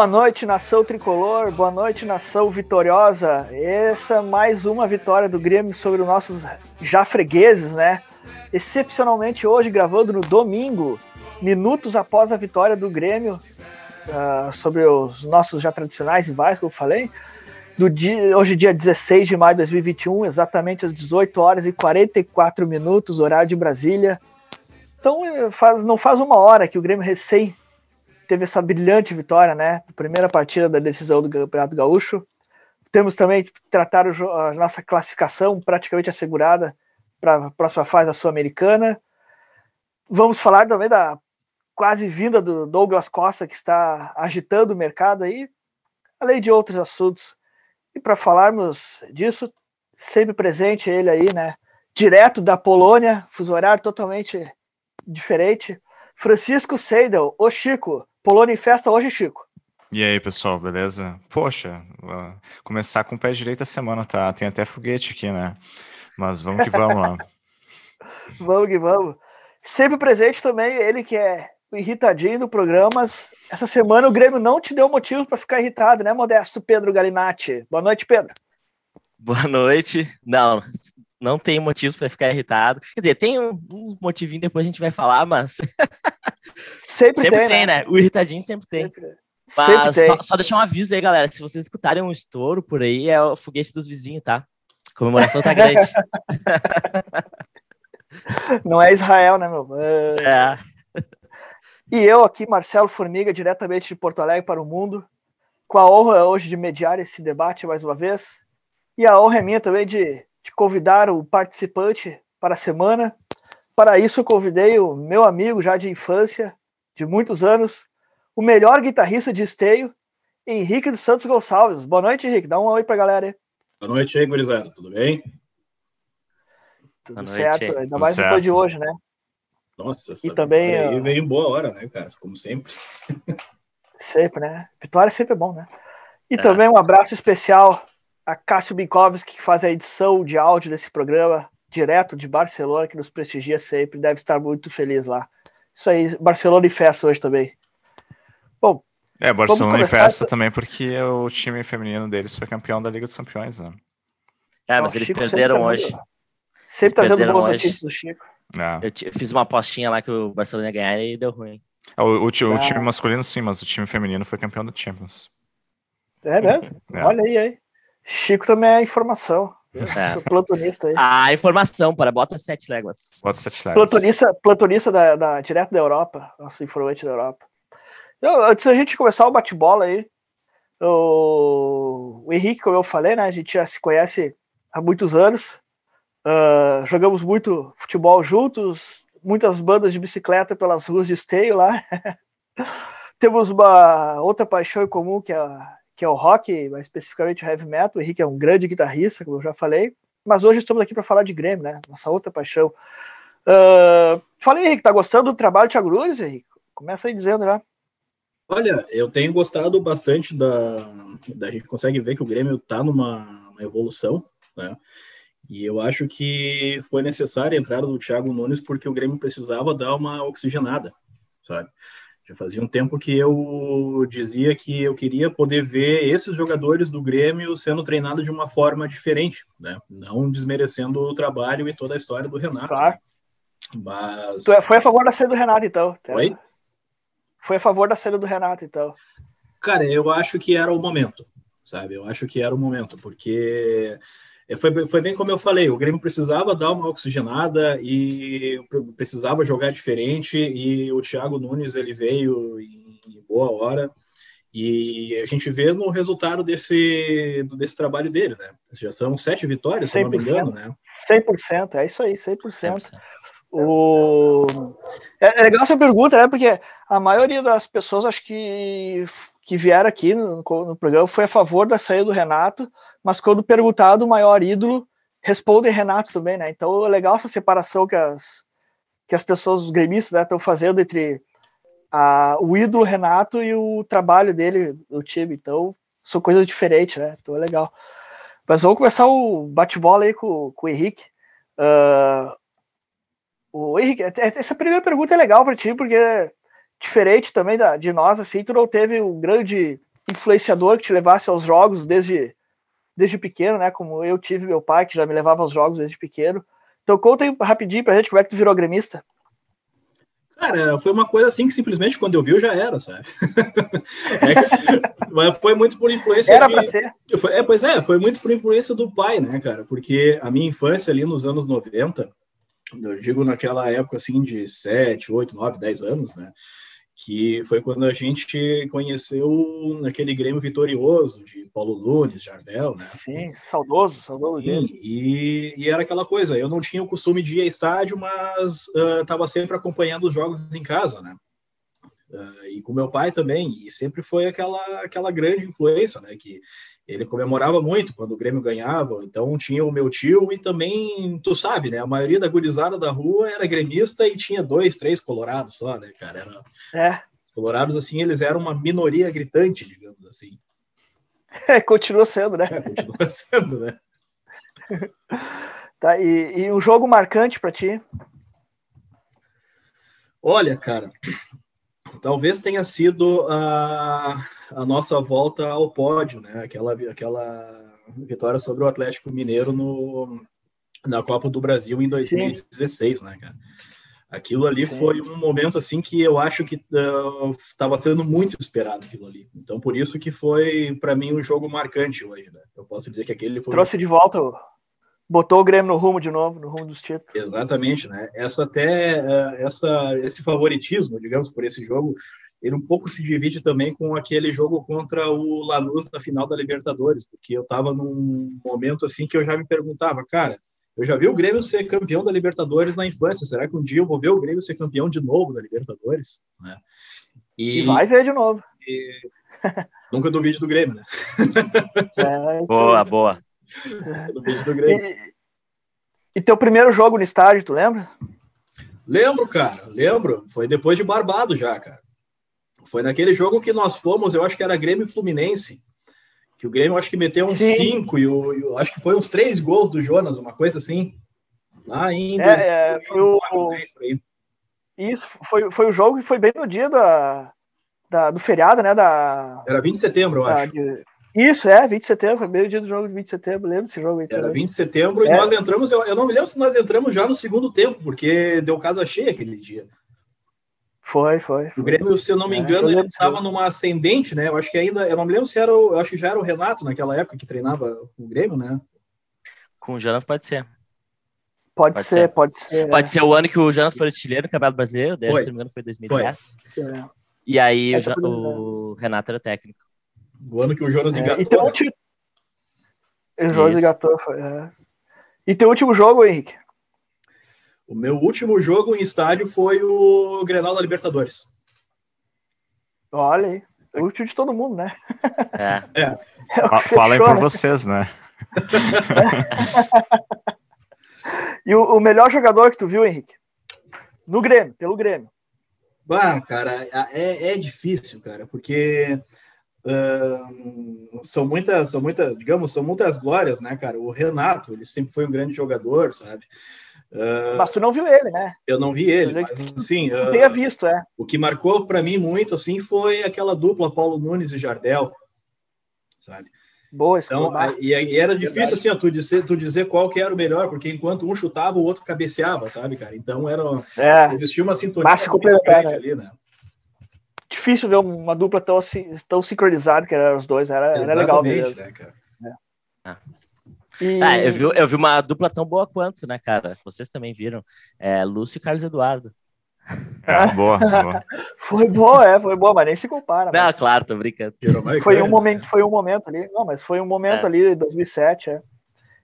Boa noite, nação tricolor. Boa noite, nação vitoriosa. Essa é mais uma vitória do Grêmio sobre os nossos já fregueses, né? Excepcionalmente hoje, gravando no domingo, minutos após a vitória do Grêmio uh, sobre os nossos já tradicionais rivais, como eu falei. Do dia, hoje, dia 16 de maio de 2021, exatamente às 18 horas e 44 minutos, horário de Brasília. Então, eh, faz, não faz uma hora que o Grêmio recém teve essa brilhante vitória, né? Primeira partida da decisão do Campeonato Gaúcho. Temos também que tratar o, a nossa classificação praticamente assegurada para a próxima fase da Sul-Americana. Vamos falar também da quase vinda do Douglas Costa, que está agitando o mercado aí, além de outros assuntos. E para falarmos disso, sempre presente ele aí, né? Direto da Polônia, fuso horário totalmente diferente. Francisco Seidel, o Chico. Polônia em festa hoje, Chico. E aí, pessoal, beleza? Poxa, começar com o pé direito a semana, tá? Tem até foguete aqui, né? Mas vamos que vamos lá. vamos que vamos. Sempre presente também ele que é irritadinho no programa, mas essa semana o Grêmio não te deu motivo para ficar irritado, né, Modesto Pedro Galinatti? Boa noite, Pedro. Boa noite. Não, não tem motivos para ficar irritado. Quer dizer, tem um, um motivinho, depois a gente vai falar, mas Sempre, sempre tem, tem né? né? O irritadinho sempre tem. Sempre. Mas sempre só, só, deixar um aviso aí, galera. Se vocês escutarem um estouro por aí, é o foguete dos vizinhos, tá? A comemoração tá grande. Não é Israel, né, meu? É. E eu aqui, Marcelo Formiga, diretamente de Porto Alegre para o mundo, com a honra hoje de mediar esse debate mais uma vez. E a honra é minha também de, de convidar o participante para a semana. Para isso, eu convidei o meu amigo já de infância, de muitos anos, o melhor guitarrista de esteio, Henrique dos Santos Gonçalves. Boa noite, Henrique. Dá um oi pra galera aí. Boa noite aí, gurizada. Tudo bem? Tudo Boa certo. Noite. Ainda mais depois de hoje, né? Nossa, e também aí veio em boa hora, né, cara? Como sempre. Sempre, né? Vitória sempre é bom, né? E é. também um abraço especial a Cássio Binkowski, que faz a edição de áudio desse programa, direto de Barcelona, que nos prestigia sempre. Deve estar muito feliz lá. Isso aí, Barcelona e festa hoje também. Bom. É, Barcelona e festa também, porque o time feminino deles foi campeão da Liga dos Campeões, né? É, mas eles Chico perderam hoje. Sempre trazendo boas notícias do Chico. É. Eu fiz uma apostinha lá que o Barcelona ia ganhar e deu ruim. É, o, o, o, time ah. masculino sim, mas o time feminino foi campeão do Champions. É mesmo? É. Olha aí, aí. Chico também é informação. É. Platonista aí. A informação, para bota sete léguas. Bota sete léguas. Platonista, platonista da, da, direto da Europa. Nosso informante da Europa. Eu, antes da gente começar o bate-bola aí, o, o Henrique, como eu falei, né? A gente já se conhece há muitos anos. Uh, jogamos muito futebol juntos, muitas bandas de bicicleta pelas ruas de Esteio lá. Temos uma outra paixão em comum que é que é o rock, mais especificamente o heavy metal. O Henrique é um grande guitarrista, como eu já falei. Mas hoje estamos aqui para falar de Grêmio, né? Nossa outra paixão. Uh, falei, Henrique, tá gostando do trabalho de Thiago Nunes, Henrique? Começa aí dizendo já. Olha, eu tenho gostado bastante da, da a gente consegue ver que o Grêmio está numa evolução, né? E eu acho que foi necessária a entrada do Thiago Nunes porque o Grêmio precisava dar uma oxigenada, sabe? Já fazia um tempo que eu dizia que eu queria poder ver esses jogadores do Grêmio sendo treinados de uma forma diferente, né? Não desmerecendo o trabalho e toda a história do Renato. Claro. Mas... Tu é, foi a favor da saída do Renato, então. Oi? Foi a favor da saída do Renato, então. Cara, eu acho que era o momento, sabe? Eu acho que era o momento, porque foi, foi bem como eu falei, o Grêmio precisava dar uma oxigenada e precisava jogar diferente e o Thiago Nunes ele veio em boa hora e a gente vê no resultado desse, desse trabalho dele, né? Já são sete vitórias, 100%, se não me engano, né? 100%, é isso aí, 100%. 100%. O... É, é legal essa pergunta, né? Porque a maioria das pessoas, acho que que vieram aqui no, no, programa foi a favor da saída do Renato, mas quando perguntado o maior ídolo, respondem Renato também, né? Então é legal essa separação que as, que as pessoas, os gremistas, estão né, fazendo entre a, o ídolo Renato e o trabalho dele no time. Então são coisas diferentes, né? Então é legal. Mas vamos começar o bate-bola aí com, com o Henrique. Uh, o Henrique, essa primeira pergunta é legal para ti, porque diferente também da, de nós, assim, tu não teve um grande influenciador que te levasse aos jogos desde, desde pequeno, né? Como eu tive meu pai, que já me levava aos jogos desde pequeno. Então conta aí rapidinho pra gente como é que tu virou gremista. Cara, foi uma coisa assim que simplesmente quando eu vi eu já era, sabe? é, mas foi muito por influência. Era de... pra ser. Foi, é, pois é, foi muito por influência do pai, né, cara? Porque a minha infância ali nos anos 90, eu digo naquela época assim de 7, 8, 9, 10 anos, né? Que foi quando a gente conheceu naquele Grêmio vitorioso de Paulo Nunes, Jardel, né? Sim, saudoso, saudoso Sim, e, e, era aquela coisa, eu não tinha o costume de ir a estádio, mas estava uh, sempre acompanhando os jogos em casa, né? Uh, e com meu pai também, e sempre foi aquela, aquela grande influência, né? Que ele comemorava muito quando o Grêmio ganhava, então tinha o meu tio e também, tu sabe, né? A maioria da gurizada da rua era gremista e tinha dois, três colorados só, né, cara? Era... É. Colorados, assim, eles eram uma minoria gritante, digamos assim. É, continua sendo, né? É, continua sendo, né? tá, e, e um jogo marcante para ti? Olha, cara, talvez tenha sido a, a nossa volta ao pódio, né? Aquela, aquela vitória sobre o Atlético Mineiro no, na Copa do Brasil em 2016, Sim. né, cara? Aquilo ali Sim. foi um momento assim que eu acho que estava uh, sendo muito esperado aquilo ali. Então por isso que foi para mim um jogo marcante hoje, né? Eu posso dizer que aquele foi trouxe de volta botou o Grêmio no rumo de novo, no rumo dos títulos. Exatamente, né? Essa até uh, essa esse favoritismo, digamos, por esse jogo, ele um pouco se divide também com aquele jogo contra o Lanús na final da Libertadores, porque eu estava num momento assim que eu já me perguntava, cara, eu já vi o Grêmio ser campeão da Libertadores na infância, será que um dia eu vou ver o Grêmio ser campeão de novo da Libertadores? Né? E, e vai ver de novo. E... Nunca duvide do Grêmio, né? É, boa, boa. E, e teu primeiro jogo no estádio, tu lembra? Lembro, cara, lembro. Foi depois de Barbado já, cara. Foi naquele jogo que nós fomos, eu acho que era Grêmio Fluminense, que o Grêmio acho que meteu uns Sim. cinco e o, eu acho que foi uns três gols do Jonas, uma coisa assim. Lá ainda. É, é, foi o, isso, foi, foi o jogo que foi bem no dia da, da, do feriado, né? Da, era 20 de setembro, eu da, acho. De, isso, é, 20 de setembro, foi meio dia do jogo de 20 de setembro, lembro desse jogo aí. Era 20 de setembro é. e nós entramos, eu, eu, não me lembro se nós entramos já no segundo tempo, porque deu casa cheia aquele dia. Foi, foi. foi. O Grêmio, se eu não me é, engano, ele estava numa ascendente, né? Eu acho que ainda, eu não me lembro se era, o, eu acho que já era o Renato naquela época que treinava o Grêmio, né? Com o Jonas pode ser. Pode, pode ser, ser, pode ser. Pode ser o ano que o Jonas foi artilheiro no Campeonato Brasileiro, deve, se não me engano, foi 2010. Foi. É. E aí o, o Renato era técnico. O ano que o Jonas é, engatou. Então, né? O Jonas engatou, foi. É. E teu último jogo, Henrique? O meu último jogo em estádio foi o Grenal da Libertadores. Olha aí. O último de todo mundo, né? É. é. é Falem por né? vocês, né? e o, o, melhor jogador que tu viu, Henrique? No Grêmio, pelo Grêmio. Bah, cara, é, é difícil, cara, porque Uh, são muitas, são muitas, digamos, são muitas glórias, né, cara? O Renato, ele sempre foi um grande jogador, sabe? Uh, mas tu não viu ele, né? Eu não vi ele, mas, assim, uh, tenha visto, é. O que marcou para mim muito, assim, foi aquela dupla Paulo Nunes e Jardel, sabe? Boa, então, e, e, era difícil assim, ó, tu dizer, tu dizer qual que era o melhor, porque enquanto um chutava, o outro cabeceava, sabe, cara? Então era, é, existia uma sintonia né? ali, né? difícil ver uma dupla tão, tão sincronizada que eram os dois. Era, era legal mesmo. Né, cara? É. Ah. E... Ah, eu, vi, eu vi uma dupla tão boa quanto, né, cara? Vocês também viram. É, Lúcio e Carlos Eduardo. Ah, boa, boa. foi boa, é, foi boa, mas nem se compara. Não, claro, tô brincando. Foi um momento, foi um momento ali. Não, mas foi um momento é. ali, 2007, é.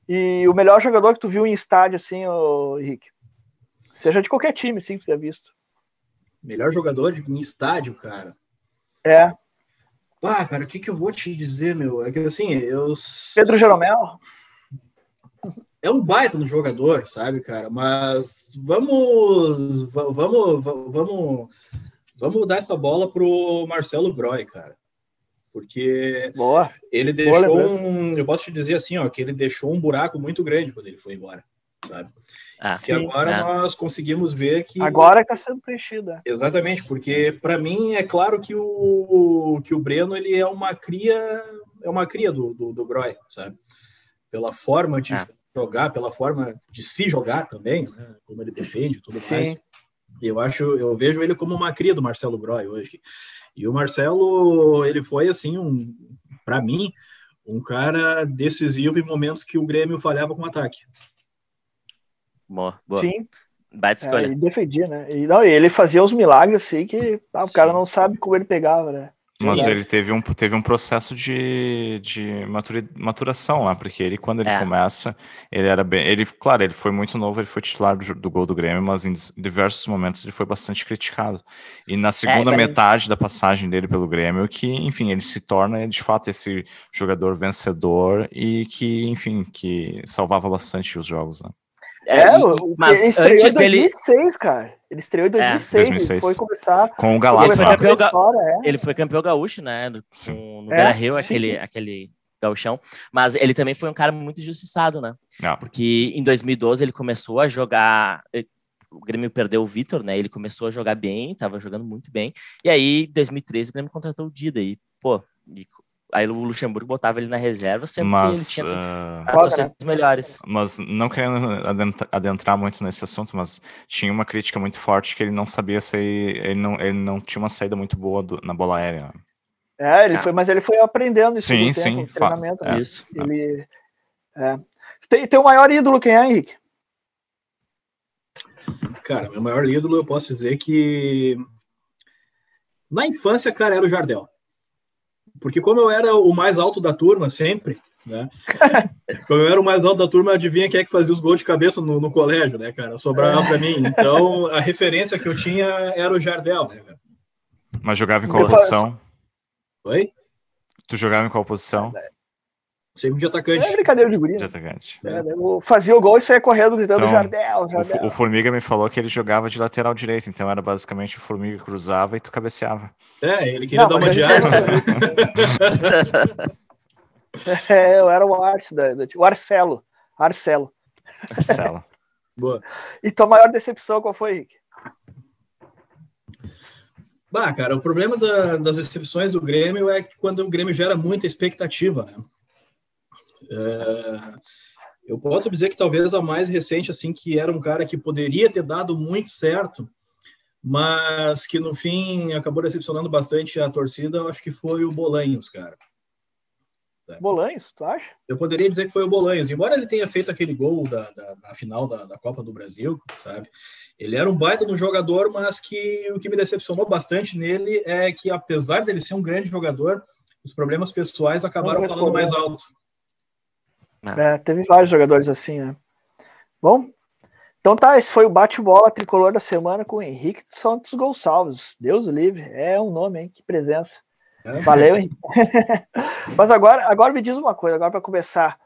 E o melhor jogador que tu viu em estádio, assim, o Henrique? Seja de qualquer time, sim, que tu tenha visto. Melhor jogador em estádio, cara. É. Pá, cara, o que, que eu vou te dizer, meu? É que assim, eu. Pedro Jeromel? É um baita no jogador, sabe, cara? Mas vamos. Vamos. Vamos. Vamos dar essa bola pro Marcelo Groy, cara. Porque Boa. ele deixou Boa um. Eu posso te dizer assim, ó, que ele deixou um buraco muito grande quando ele foi embora. sabe? Ah, e sim, agora é. nós conseguimos ver que. Agora está sendo preenchida. Exatamente, porque para mim é claro que o, que o Breno ele é uma cria, é uma cria do, do, do Groy, sabe? Pela forma de ah. Jogar, pela forma de se jogar também, né? como ele defende tudo sim. mais. Eu acho, eu vejo ele como uma cria do Marcelo Groy hoje. E o Marcelo, ele foi assim um, para mim, um cara decisivo em momentos que o Grêmio falhava com o ataque. Boa, boa. Sim. Baita é, escolha. É, ele defendia, né? E, não, ele fazia os milagres assim que ah, o cara não sabe como ele pegava, né? Mas ele teve um, teve um processo de, de maturação lá, porque ele, quando ele é. começa, ele era bem. Ele, claro, ele foi muito novo, ele foi titular do, do gol do Grêmio, mas em diversos momentos ele foi bastante criticado. E na segunda é, metade da passagem dele pelo Grêmio, que, enfim, ele se torna de fato esse jogador vencedor e que, enfim, que salvava bastante os jogos, né? É, é mas ele antes em 2006, dele... cara. Ele estreou em 2006, é, 2006. ele foi começar com o Galatasaray. Ele foi campeão, ga... é. ele foi campeão gaúcho, né? No, no é, Beira-Rio, aquele, aquele gauchão. Mas ele também foi um cara muito injustiçado, né? Não. Ah. Porque em 2012 ele começou a jogar... O Grêmio perdeu o Vitor, né? Ele começou a jogar bem, tava jogando muito bem. E aí, em 2013, o Grêmio contratou o Dida. E, pô, Aí o Luxemburgo botava ele na reserva, sempre mas, que ele tinha uh... atuações melhores. Mas não querendo adentrar muito nesse assunto, mas tinha uma crítica muito forte que ele não sabia sair, ele não, ele não tinha uma saída muito boa do, na bola aérea. É, ele ah. foi, mas ele foi aprendendo isso sim, sim, tempo, treinamento. É, isso. Ele, é. Tem, tem o maior ídolo, quem é, Henrique? Cara, meu maior ídolo, eu posso dizer que na infância, cara, era o Jardel. Porque como eu era o mais alto da turma sempre, né? como eu era o mais alto da turma, adivinha quem é que fazia os gols de cabeça no, no colégio, né, cara? Sobrava é. para mim. Então, a referência que eu tinha era o Jardel, né, cara? Mas jogava em qual posição? Oi? Tu jogava em qual posição? Sempre de atacante. É brincadeira de guri. De né? atacante. É, né? fazia o gol e saía correndo gritando então, Jardel, Jardel. O, o, Formiga me falou que ele jogava de lateral direito, então era basicamente o Formiga cruzava e tu cabeceava. É, ele queria Não, dar uma de ar. é, eu era o Arce, da, o Arcelo. Arcelo. Arcelo. Boa. E tua maior decepção qual foi, Henrique? Bah, cara, o problema da, das decepções do Grêmio é que quando o Grêmio gera muita expectativa, né? É, eu posso dizer que talvez a mais recente, assim, que era um cara que poderia ter dado muito certo, mas que no fim acabou decepcionando bastante a torcida, acho que foi o Bolanhos, cara. É. Bolanhos, tu acha? Eu poderia dizer que foi o Bolanhos, embora ele tenha feito aquele gol da, da, na final da, da, Copa do Brasil, sabe? Ele era um baita no jogador, mas que o que me decepcionou bastante nele é que, apesar dele ser um grande jogador, os problemas pessoais acabaram falando mais alto. É, teve vários jogadores assim, né? Bom, então tá, esse foi o bate-bola tricolor da semana com o Henrique Santos Gonçalves. Deus livre, é um nome, hein? Que presença. É. Valeu, Henrique. Mas agora, agora me diz uma coisa, agora para começar.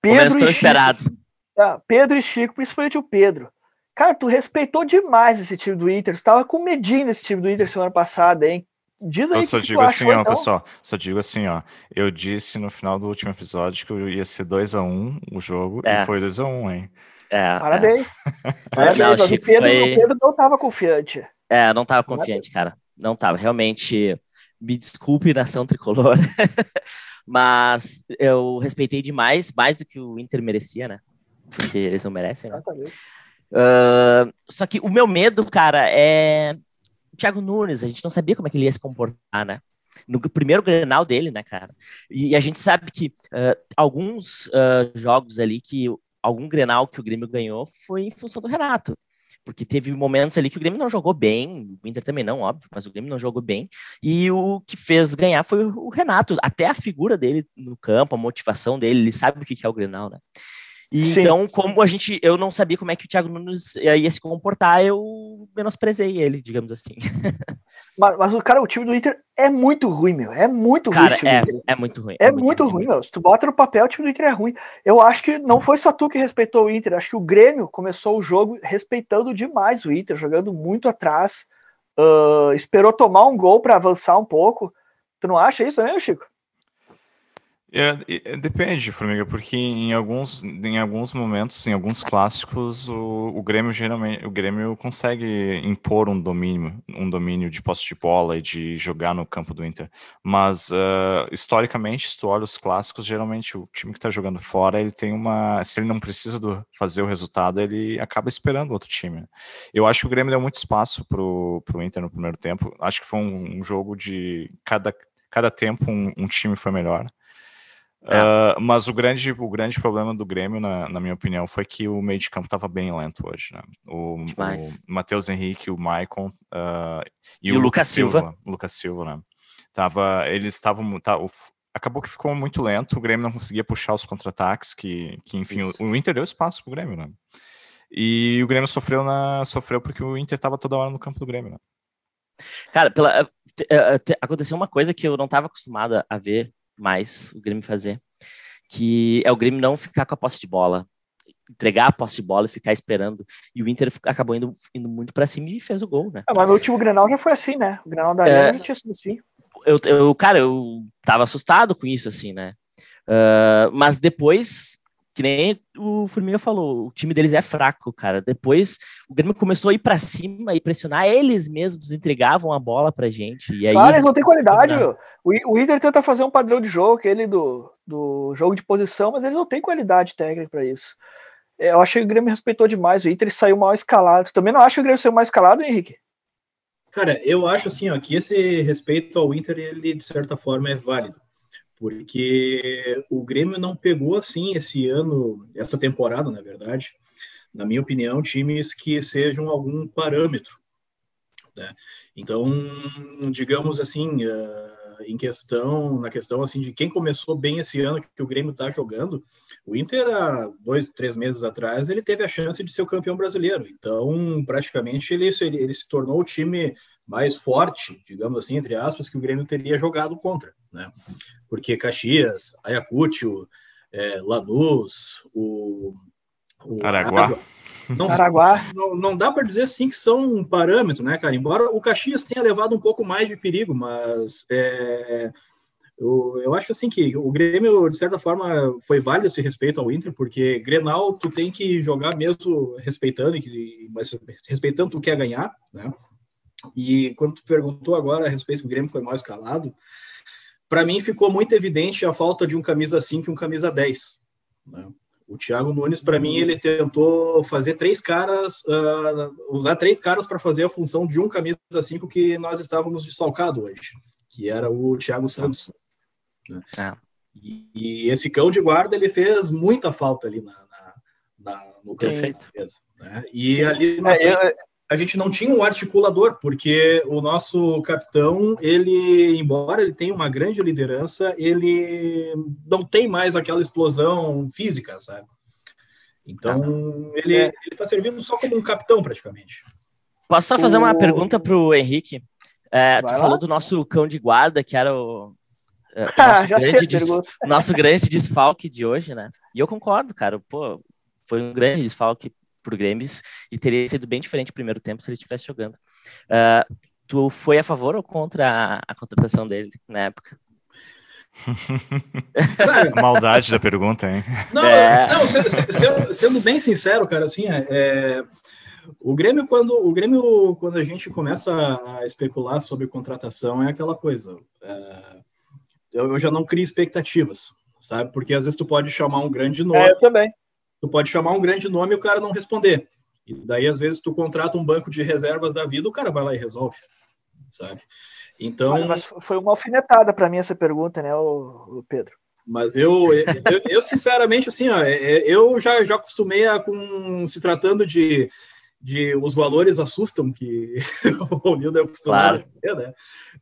Pedro e esperado. Chico, tá, Pedro e Chico, principalmente o Pedro. Cara, tu respeitou demais esse time do Inter. Tu tava com medinho nesse time do Inter semana passada, hein? Diz aí. Eu só digo assim, ó, então. pessoal. Só digo assim, ó. Eu disse no final do último episódio que ia ser 2x1 um, o jogo é. e foi 2x1, um, hein? É, Parabéns. É. Parabéns. Não, o, Pedro, foi... o Pedro não tava confiante. É, não tava confiante, cara. Não tava. Realmente, me desculpe, nação tricolor. Mas eu respeitei demais, mais do que o Inter merecia, né? Porque eles não merecem, né? Uh, só que o meu medo, cara, é Thiago Nunes, a gente não sabia como é que ele ia se comportar, né? No primeiro Grenal dele, né, cara? E, a gente sabe que uh, alguns uh, jogos ali que algum Grenal que o Grêmio ganhou foi em função do Renato. Porque teve momentos ali que o Grêmio não jogou bem, o Inter também não, óbvio, mas o Grêmio não jogou bem. E o que fez ganhar foi o Renato. Até a figura dele no campo, a motivação dele, ele sabe o que é o Grenal, né? E Sim. então, como a gente, eu não sabia como é que o Thiago Nunes ia se comportar, eu menosprezei ele, digamos assim. Mas, mas o cara, o time do Inter é muito ruim, meu. É muito cara, ruim. É, é muito ruim. É, é muito, muito ruim, ruim, meu. Se tu bota no papel, o time do Inter é ruim. Eu acho que não foi só tu que respeitou o Inter. Acho que o Grêmio começou o jogo respeitando demais o Inter, jogando muito atrás. Uh, esperou tomar um gol para avançar um pouco. Tu não acha isso, né, Chico? É, é, depende, Formiga, porque em alguns, em alguns momentos, em alguns clássicos, o, o Grêmio geralmente o Grêmio consegue impor um domínio, um domínio de posse de bola e de jogar no campo do Inter. Mas uh, historicamente, se tu olha os clássicos, geralmente o time que está jogando fora, ele tem uma. Se ele não precisa do, fazer o resultado, ele acaba esperando outro time. Eu acho que o Grêmio deu muito espaço pro, pro Inter no primeiro tempo. Acho que foi um, um jogo de cada, cada tempo um, um time foi melhor. Uh, mas o grande, o grande problema do Grêmio, na, na minha opinião, foi que o meio de campo estava bem lento hoje. Né? O, o Matheus Henrique, o Maicon uh, e, e, o, Lucas Silva. Silva. Lucas Silva, né? Tava, eles estavam. Tá, acabou que ficou muito lento, o Grêmio não conseguia puxar os contra-ataques, que, que enfim, o, o, Inter deu espaço pro Grêmio, né? E o Grêmio sofreu, na, sofreu porque o Inter estava toda hora no campo do Grêmio, né? Cara, pela, uh, aconteceu uma coisa que eu não estava acostumada a ver mais o Grêmio fazer, que é o Grêmio não ficar com a posse de bola, entregar a posse de bola e ficar esperando. E o Inter acabou indo, indo muito para cima e fez o gol, né? Ah, mas no último Grenal já foi assim, né? O Grenal da é, tinha sido assim. Eu, eu, cara, eu tava assustado com isso, assim, né? Uh, mas depois que nem o Formiga falou, o time deles é fraco, cara. Depois o Grêmio começou a ir para cima e pressionar, eles mesmos entregavam a bola pra gente. E aí claro, eles não têm qualidade, meu. O Inter tenta fazer um padrão de jogo, aquele do, do jogo de posição, mas eles não têm qualidade técnica para isso. É, eu acho que o Grêmio respeitou demais. O Inter saiu mal escalado. também não acha que o Grêmio saiu mal escalado, Henrique? Cara, eu acho assim, ó, que esse respeito ao Inter, ele de certa forma é válido porque o Grêmio não pegou assim esse ano, essa temporada, na verdade, na minha opinião, times que sejam algum parâmetro. Né? Então, digamos assim, uh, em questão, na questão assim de quem começou bem esse ano que o Grêmio está jogando, o Inter há dois, três meses atrás ele teve a chance de ser o campeão brasileiro. Então, praticamente ele, ele, ele se tornou o time mais forte, digamos assim, entre aspas, que o Grêmio teria jogado contra, né? Porque Caxias, Ayacucho, é, Lanús, o, o Araguá. Não, Araguá. não, não dá para dizer assim que são um parâmetro, né, cara? Embora o Caxias tenha levado um pouco mais de perigo, mas é, eu, eu acho assim que o Grêmio, de certa forma, foi válido esse respeito ao Inter, porque Grenal tu tem que jogar mesmo respeitando, mas respeitando tu quer ganhar, né? E quando tu perguntou agora a respeito do Grêmio foi mal escalado, para mim ficou muito evidente a falta de um camisa 5 e um camisa 10. Né? O Thiago Nunes, para mim, ele tentou fazer três caras, uh, usar três caras para fazer a função de um camisa 5 que nós estávamos desfalcados hoje, que era o Thiago Santos. Né? É. E, e, esse cão de guarda, ele fez muita falta ali na, na, na no campo. Perfeito. Né? E ali na é, frente, eu a gente não tinha um articulador, porque o nosso capitão, ele, embora ele tenha uma grande liderança, ele não tem mais aquela explosão física, sabe? Então, ele é. está servindo só como um capitão, praticamente. Posso só fazer o... uma pergunta para o Henrique? É, tu lá? falou do nosso cão de guarda, que era o, é, o nosso, grande des... nosso grande desfalque de hoje, né? E eu concordo, cara. Pô, foi um grande desfalque pro Grêmio e teria sido bem diferente o primeiro tempo se ele estivesse jogando. Uh, tu foi a favor ou contra a, a contratação dele na época? Maldade da pergunta, hein? Não, é... não sendo, sendo, bem sincero, cara, assim, é, é, o Grêmio quando o Grêmio quando a gente começa a especular sobre contratação é aquela coisa. É, eu já não crio expectativas, sabe? Porque às vezes tu pode chamar um grande nome. É, eu também tu pode chamar um grande nome e o cara não responder. E daí, às vezes, tu contrata um banco de reservas da vida, o cara vai lá e resolve, sabe? Então... Olha, mas foi uma alfinetada para mim essa pergunta, né, o, Pedro? Mas eu, eu, eu, sinceramente, assim, ó, é, é, eu já, já acostumei a, com, se tratando de, de os valores assustam, que o Nildo é acostumado claro. né?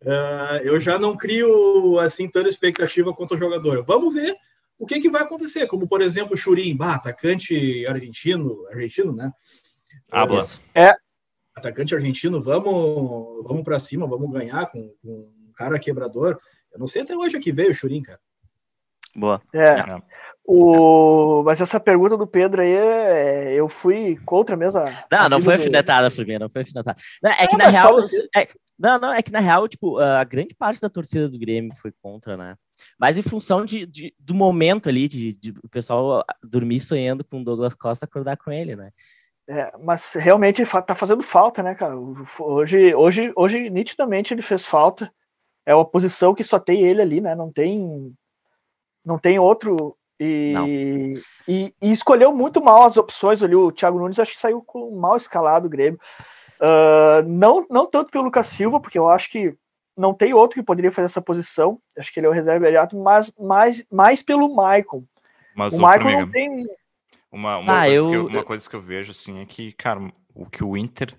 Uh, eu já não crio, assim, tanta expectativa quanto o jogador. Vamos ver o que, que vai acontecer? Como, por exemplo, o Churin, bah, atacante argentino, argentino, né? Habla. É. Atacante argentino, vamos, vamos para cima, vamos ganhar com, com, um cara quebrador. Eu não sei até hoje que veio o Churin, cara. Boa. É. é. O... Mas essa pergunta do Pedro aí, é... eu fui contra mesmo. A... Não, não foi afinetada, Firmino, não foi afinetada. Não, é que na real. É... Não, não, é que na real, tipo, a grande parte da torcida do Grêmio foi contra, né? Mas em função de, de do momento ali, de, de, o pessoal dormir sonhando com o Douglas Costa, acordar com ele, né? É, mas realmente tá fazendo falta, né, cara? Hoje, hoje, hoje, nitidamente ele fez falta. É uma posição que só tem ele ali, né? Não tem, não tem outro. E, e, e, escolheu muito mal as opções ali. O Thiago Nunes acho que saiu com mal escalado o Grêmio. Uh, não, não tanto pelo Lucas Silva, porque eu acho que não tem outro que poderia fazer essa posição. Acho que ele é o reserva imediato, mas mais, mais pelo Maicon. Mas o Maicon não tem. Uma, uma, ah, coisa eu... eu, uma coisa que eu vejo assim é que, cara, o que o Inter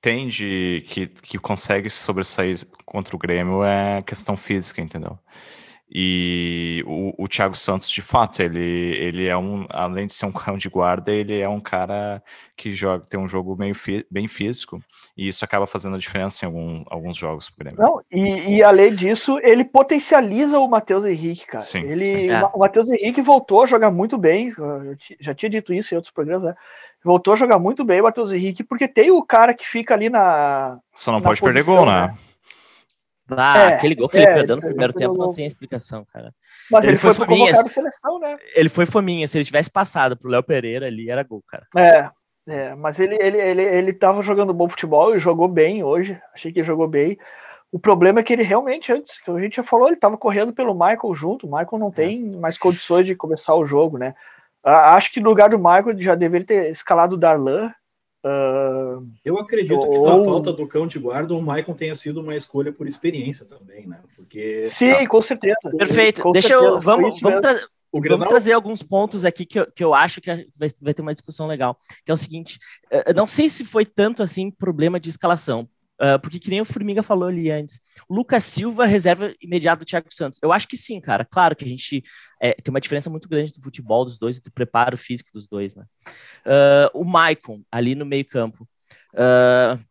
tem de que, que consegue sobressair contra o Grêmio é questão física, entendeu? E o, o Thiago Santos, de fato, ele, ele é um, além de ser um cão de guarda, ele é um cara que joga, tem um jogo meio fi, bem físico, e isso acaba fazendo a diferença em algum, alguns jogos pro Grêmio. Não, e, e além disso, ele potencializa o Matheus Henrique, cara. Sim, ele, sim. É. O Matheus Henrique voltou a jogar muito bem, já tinha dito isso em outros programas, né? Voltou a jogar muito bem o Matheus Henrique, porque tem o cara que fica ali na. Só não pode perder gol, né? né? Ah, é, aquele gol que é, ele perdeu no primeiro tempo não tem explicação, cara. Mas ele, ele foi, foi fominha. Seleção, né? Ele foi fominha. Se ele tivesse passado pro Léo Pereira ali, era gol, cara. É, é mas ele, ele, ele, ele tava jogando bom futebol e jogou bem hoje. Achei que jogou bem. O problema é que ele realmente, antes, que a gente já falou, ele tava correndo pelo Michael junto. O Michael não tem é. mais condições de começar o jogo, né? Acho que no lugar do Michael já deveria ter escalado o Darlan Uh, eu acredito ou... que na falta do cão de guarda, o Maicon tenha sido uma escolha por experiência também, né? Porque sim, tá. com certeza. Perfeito. Com Deixa certeza. eu vamos, vamos, tra Grenal... vamos, trazer alguns pontos aqui que eu, que eu acho que vai, vai ter uma discussão legal. Que é o seguinte: eu não sei se foi tanto assim problema de escalação. Uh, porque que nem o Formiga falou ali antes, Lucas Silva reserva imediato do Thiago Santos. Eu acho que sim, cara. Claro que a gente é, tem uma diferença muito grande do futebol dos dois e do preparo físico dos dois, né? Uh, o Maicon ali no meio campo. Uh,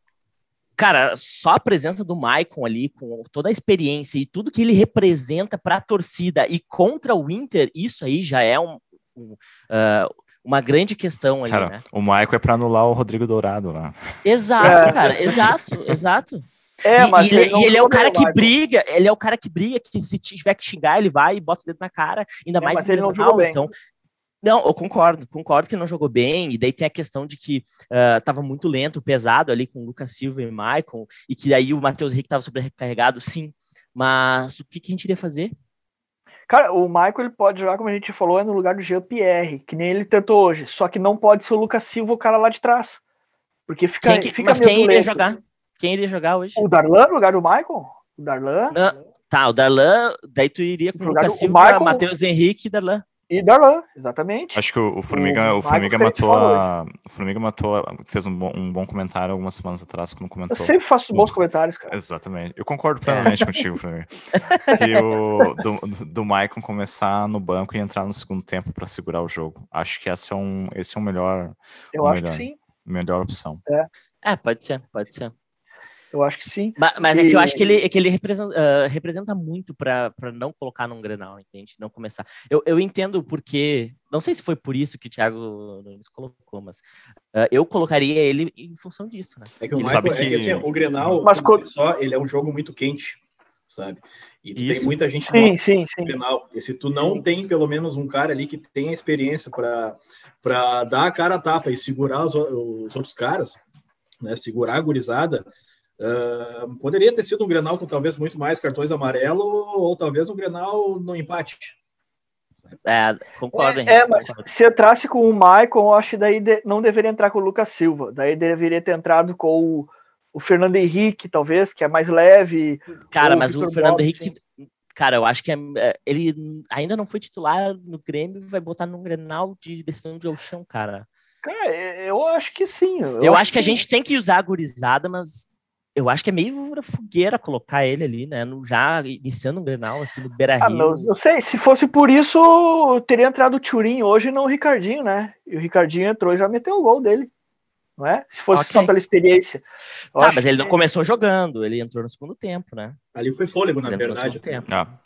cara, só a presença do Maicon ali, com toda a experiência e tudo que ele representa para a torcida e contra o Inter, isso aí já é um, um uh, uma grande questão ali, cara, né? O Maico é para anular o Rodrigo Dourado lá. Exato, é. cara, exato, exato. É, mas e, ele, e ele é o cara que briga, ele é o cara que briga, que se tiver que xingar, ele vai e bota o dedo na cara, ainda é, mais mas ele não jogou bem. então. Não, eu concordo, concordo que não jogou bem, e daí tem a questão de que uh, tava muito lento, pesado ali com o Lucas Silva e o Maicon, e que daí o Matheus Henrique tava sobrecarregado, sim. Mas o que, que a gente iria fazer? Cara, o Michael ele pode jogar, como a gente falou, é no lugar do Jean-Pierre, que nem ele tentou hoje. Só que não pode ser o Lucas Silva o cara lá de trás. Porque fica. Quem que, fica mas quem iria jogar? Quem iria jogar hoje? O Darlan no lugar do Michael? O Darlan? Não, tá, o Darlan, daí tu iria com o Lucas Silva, Matheus Henrique e Darlan. E Darlan, exatamente. Acho que o, o Formiga, o, o Formiga matou a, O Formiga matou, fez um bom, um bom comentário algumas semanas atrás quando comentou. Eu sempre faço bons comentários, cara. Exatamente. Eu concordo plenamente é. contigo, Formiga. E o do, do Maicon começar no banco e entrar no segundo tempo para segurar o jogo. Acho que esse é um, esse é o melhor. Eu o acho melhor, que sim. Melhor opção. É. é, pode ser, pode ser. Eu acho que sim. Mas, mas e... é que eu acho que ele, é que ele representa, uh, representa muito para não colocar num Grenal, entende? Não começar. Eu, eu entendo porque. Não sei se foi por isso que o Thiago Nunes colocou, mas uh, eu colocaria ele em função disso, né? É que o, Michael, sabe que... É que, assim, o Grenal, mas quando... só, ele é um jogo muito quente, sabe? E tem muita gente sim, sim, sim. Grenal. E se tu não sim. tem pelo menos um cara ali que tenha experiência para dar a cara a tapa e segurar os, os outros caras, né? Segurar a gurizada Uh, poderia ter sido um Grenal com talvez muito mais cartões amarelo ou talvez um Grenal no empate. É, concordo. É, é mas se entrasse com o Maicon, eu acho que daí de, não deveria entrar com o Lucas Silva. Daí deveria ter entrado com o, o Fernando Henrique, talvez, que é mais leve. Cara, mas o Fernando Henrique, assim. cara, eu acho que é, é, ele ainda não foi titular no Grêmio, vai botar num Grenal de decisão de chão, cara. Cara, eu acho que sim. Eu, eu acho, acho, que, que a gente tem que usar a gurizada, mas eu acho que é meio fogueira colocar ele ali, né? No, já iniciando um Grenal, assim, no Beira ah, Rio. eu sei, se fosse por isso, teria entrado o Turim hoje não o Ricardinho, né? E o Ricardinho entrou e já meteu o gol dele. Não é? Se fosse okay. só pela experiência. Tá, mas ele que... não começou jogando, ele entrou no segundo tempo, né? Ali foi fôlego, na ele verdade. Tempo. Ah.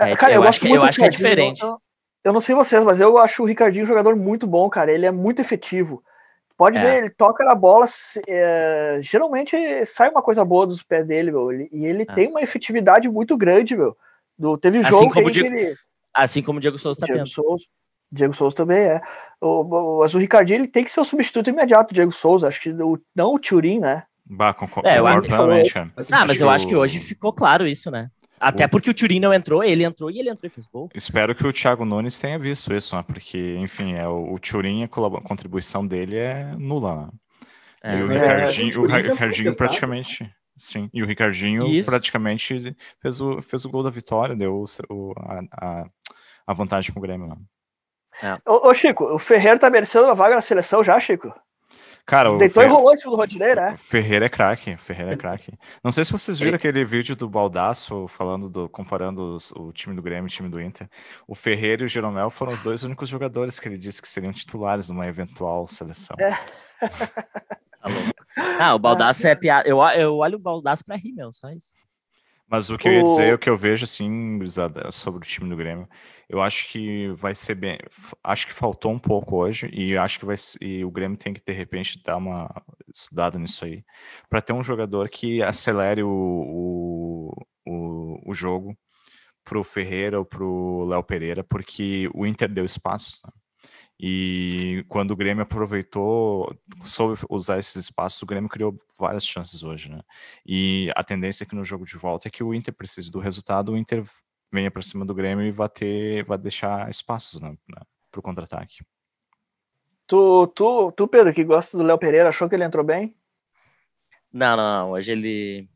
É, cara, eu, eu, acho que, eu acho que é diferente. Eu, eu não sei vocês, mas eu acho o Ricardinho um jogador muito bom, cara. Ele é muito efetivo. Pode é. ver, ele toca na bola, é, geralmente sai uma coisa boa dos pés dele, meu, e ele é. tem uma efetividade muito grande, meu. Do, teve um assim jogo como Diego, ele... Assim como o Diego Souza está tendo. Souza, Diego Souza também é. O, o, mas o Ricardinho ele tem que ser o substituto imediato do Diego Souza. Acho que o, não o Turin, né? Bah, concordo, é, eu acho, plenamente, Ah, mas eu acho que hoje ficou claro isso, né? Até porque o Turin não entrou, ele entrou e ele entrou e fez gol. Espero que o Thiago Nunes tenha visto isso, né? Porque, enfim, é, o, o Turin, a contribuição dele é nula, né? É, e o Ricardinho, é, o, o Ricardinho praticamente. Sim, e o Ricardinho isso. praticamente fez o, fez o gol da vitória, deu o, a, a, vantagem pro Grêmio. Né? É. Ô, ô, Chico, o Ferreira tá merecendo uma vaga na seleção já, Chico? Cara, Deitou Fer... e rolou em cima do Rodinei, né? Ferreira é craque, Ferreira é craque. Não sei se vocês viram aquele vídeo do Baldaço falando do, comparando os, o time do Grêmio e o time do Inter. O Ferreira e o Jeromel foram os dois únicos jogadores que ele disse que seriam titulares numa eventual seleção. É. Tá ah, o Baldaço é piada. Eu, eu olho o Baldaço pra rir, meu, só isso. Mas o que eu ia dizer, o que eu vejo, assim, sobre o time do Grêmio, eu acho que vai ser bem. Acho que faltou um pouco hoje, e acho que vai e o Grêmio tem que, de repente, dar uma estudada nisso aí, para ter um jogador que acelere o, o, o, o jogo pro Ferreira ou pro Léo Pereira, porque o Inter deu espaço. Né? E quando o Grêmio aproveitou, soube usar esses espaços, o Grêmio criou várias chances hoje, né? E a tendência aqui no jogo de volta é que o Inter precise do resultado, o Inter venha para cima do Grêmio e vai ter, vai deixar espaços né, né, para o contra-ataque. Tu, tu, tu, Pedro, que gosta do Léo Pereira, achou que ele entrou bem? Não, não, não. Hoje ele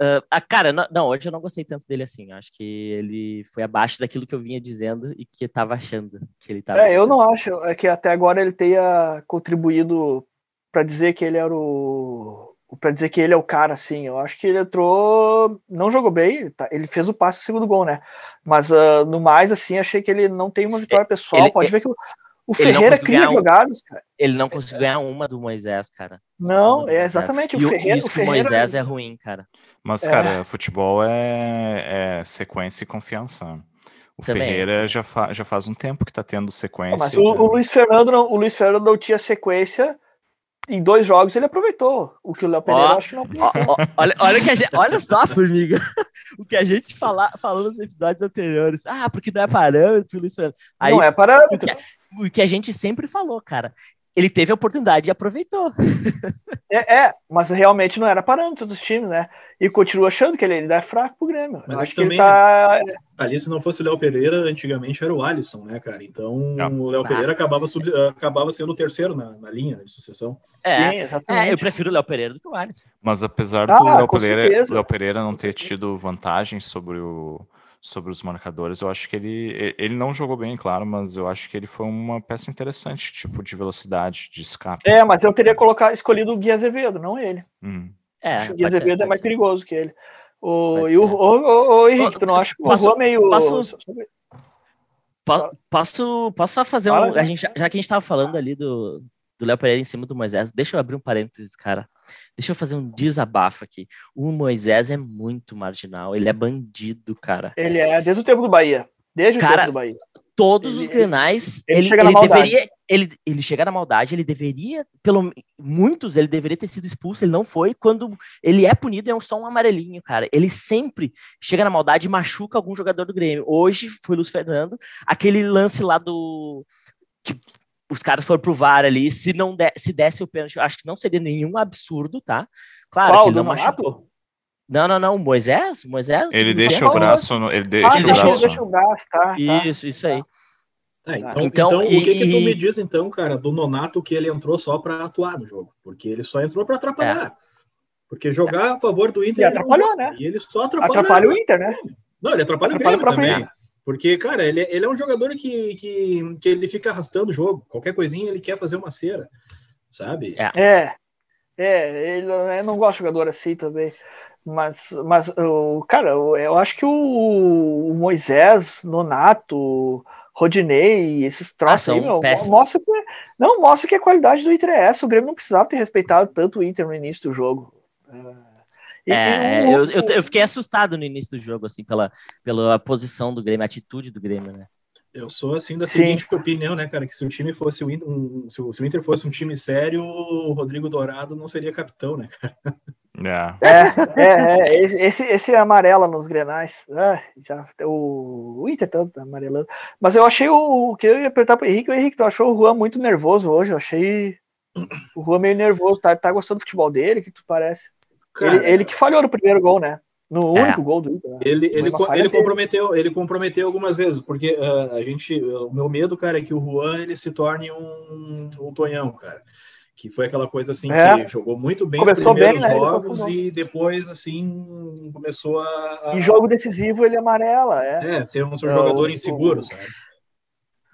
Uh, ah, cara, não, não, hoje eu não gostei tanto dele assim. Acho que ele foi abaixo daquilo que eu vinha dizendo e que estava achando que ele estava. É, eu não acho é que até agora ele tenha contribuído para dizer que ele era o. para dizer que ele é o cara, assim. Eu acho que ele entrou. Não jogou bem, tá, ele fez o passe do segundo gol, né? Mas uh, no mais, assim, achei que ele não tem uma vitória pessoal. Ele, Pode ele, ver que o, o Ferreira cria jogadas, cara. Ele não conseguiu ganhar uma do Moisés, cara. Não, é exatamente. O Ferreira, isso que o Moisés é ruim, cara. Mas, é. cara, futebol é, é, sequência e confiança. O Também. Ferreira já, fa já faz um tempo que tá tendo sequência. Mas o, o, Luiz Fernando não, o Luiz Fernando não tinha sequência. Em dois jogos ele aproveitou. O que o Léo Pereira acho que não ó, olha, olha, que gente, olha só, formiga. o que a gente fala, falou nos episódios anteriores. Ah, porque não é parâmetro, Luiz Fernando. Aí, não é parâmetro. O que, o que a gente sempre falou, cara ele teve a oportunidade e aproveitou. É, é, mas realmente não era parâmetro dos times, né? E continua achando que ele ainda é fraco pro Grêmio. Mas acho que também, ele tá. Ali, se não fosse o Léo Pereira, antigamente era o Alisson, né, cara? Então é. o Léo Pereira acabava, sub... acabava sendo o terceiro na, na linha de sucessão. É, Sim, é, eu prefiro o Léo Pereira do que o Alisson. Mas apesar do ah, Léo Pereira, Léo Pereira não ter tido vantagem sobre o sobre os marcadores. Eu acho que ele, ele não jogou bem, claro, mas eu acho que ele foi uma peça interessante, tipo, de velocidade, de escape. É, mas eu teria colocado, escolhido o Gui Azevedo, não ele. Hum. É, o Gui Azevedo ser, é mais ser. perigoso que ele. O, e o, o, o, o Henrique, tu não acha que o Rua meio. Posso, posso, posso só fazer um. A gente, já que a gente estava falando ali do, do Léo Pereira em cima do Moisés, deixa eu abrir um parênteses, cara. Deixa eu fazer um desabafo aqui. O Moisés é muito marginal, ele é bandido, cara. Ele é, desde o tempo do Bahia. Desde cara, o tempo do Bahia. Todos ele, os grenais, ele, ele, ele deveria. Ele, ele chega na maldade, ele deveria, pelo muitos, ele deveria ter sido expulso, ele não foi. Quando ele é punido, é só um amarelinho, cara. Ele sempre chega na maldade e machuca algum jogador do Grêmio. Hoje foi Luiz Fernando, aquele lance lá do. Que os caras foram pro VAR ali, se não de, se desse o pênalti, eu acho que não seria nenhum absurdo, tá? Claro Qual, que ele não machucou. Não, não, não, Moisés, Moisés. Ele deixa o braço, no, ele deixa, ah, o braço. deixa o braço, tá, tá. Isso, isso aí. É, então, então, então e, o que, que tu me diz então, cara, do Nonato que ele entrou só para atuar no jogo? Porque ele só entrou para atrapalhar. É. Porque jogar é. a favor do Inter. E atrapalhou, né? E ele só atrapalha. Atrapalha o Inter, né? Não, ele atrapalha, atrapalha o Grêmio também. Porque, cara, ele, ele é um jogador que, que, que ele fica arrastando o jogo. Qualquer coisinha ele quer fazer uma cera, sabe? É, é, é ele, eu não gosto de jogador assim também. Mas, mas o cara, eu acho que o, o Moisés, Nonato, Rodinei, esses troços ah, aí, meu, mostra que, não, mostra que a qualidade do Inter é essa. O Grêmio não precisava ter respeitado tanto o Inter no início do jogo. É é, eu, eu, eu, fiquei assustado no início do jogo, assim, pela, pela posição do Grêmio, a atitude do Grêmio, né? Eu sou assim da seguinte Sim. opinião, né, cara? Que se o time fosse um, se o Inter fosse um time sério, o Rodrigo Dourado não seria capitão, né, cara? É, é, é, é esse, esse amarela nos grenais. Ah, já, o, o Inter tá amarelando. Mas eu achei o. que eu ia apertar pro Henrique, o Henrique, tu achou o Juan muito nervoso hoje? Eu achei o Juan meio nervoso. Tá, tá gostando do futebol dele? O que tu parece? Cara, ele, ele, que falhou no primeiro gol, né? No é. único gol do Inter. Né? Ele, ele, ele comprometeu, ele comprometeu algumas vezes, porque uh, a gente. O meu medo, cara, é que o Juan ele se torne um, um tonhão, cara que foi aquela coisa assim é. que jogou muito bem começou nos primeiros bem, né? jogos e depois assim começou a, a, em jogo decisivo ele amarela é, é ser um é, jogador inseguro o, sabe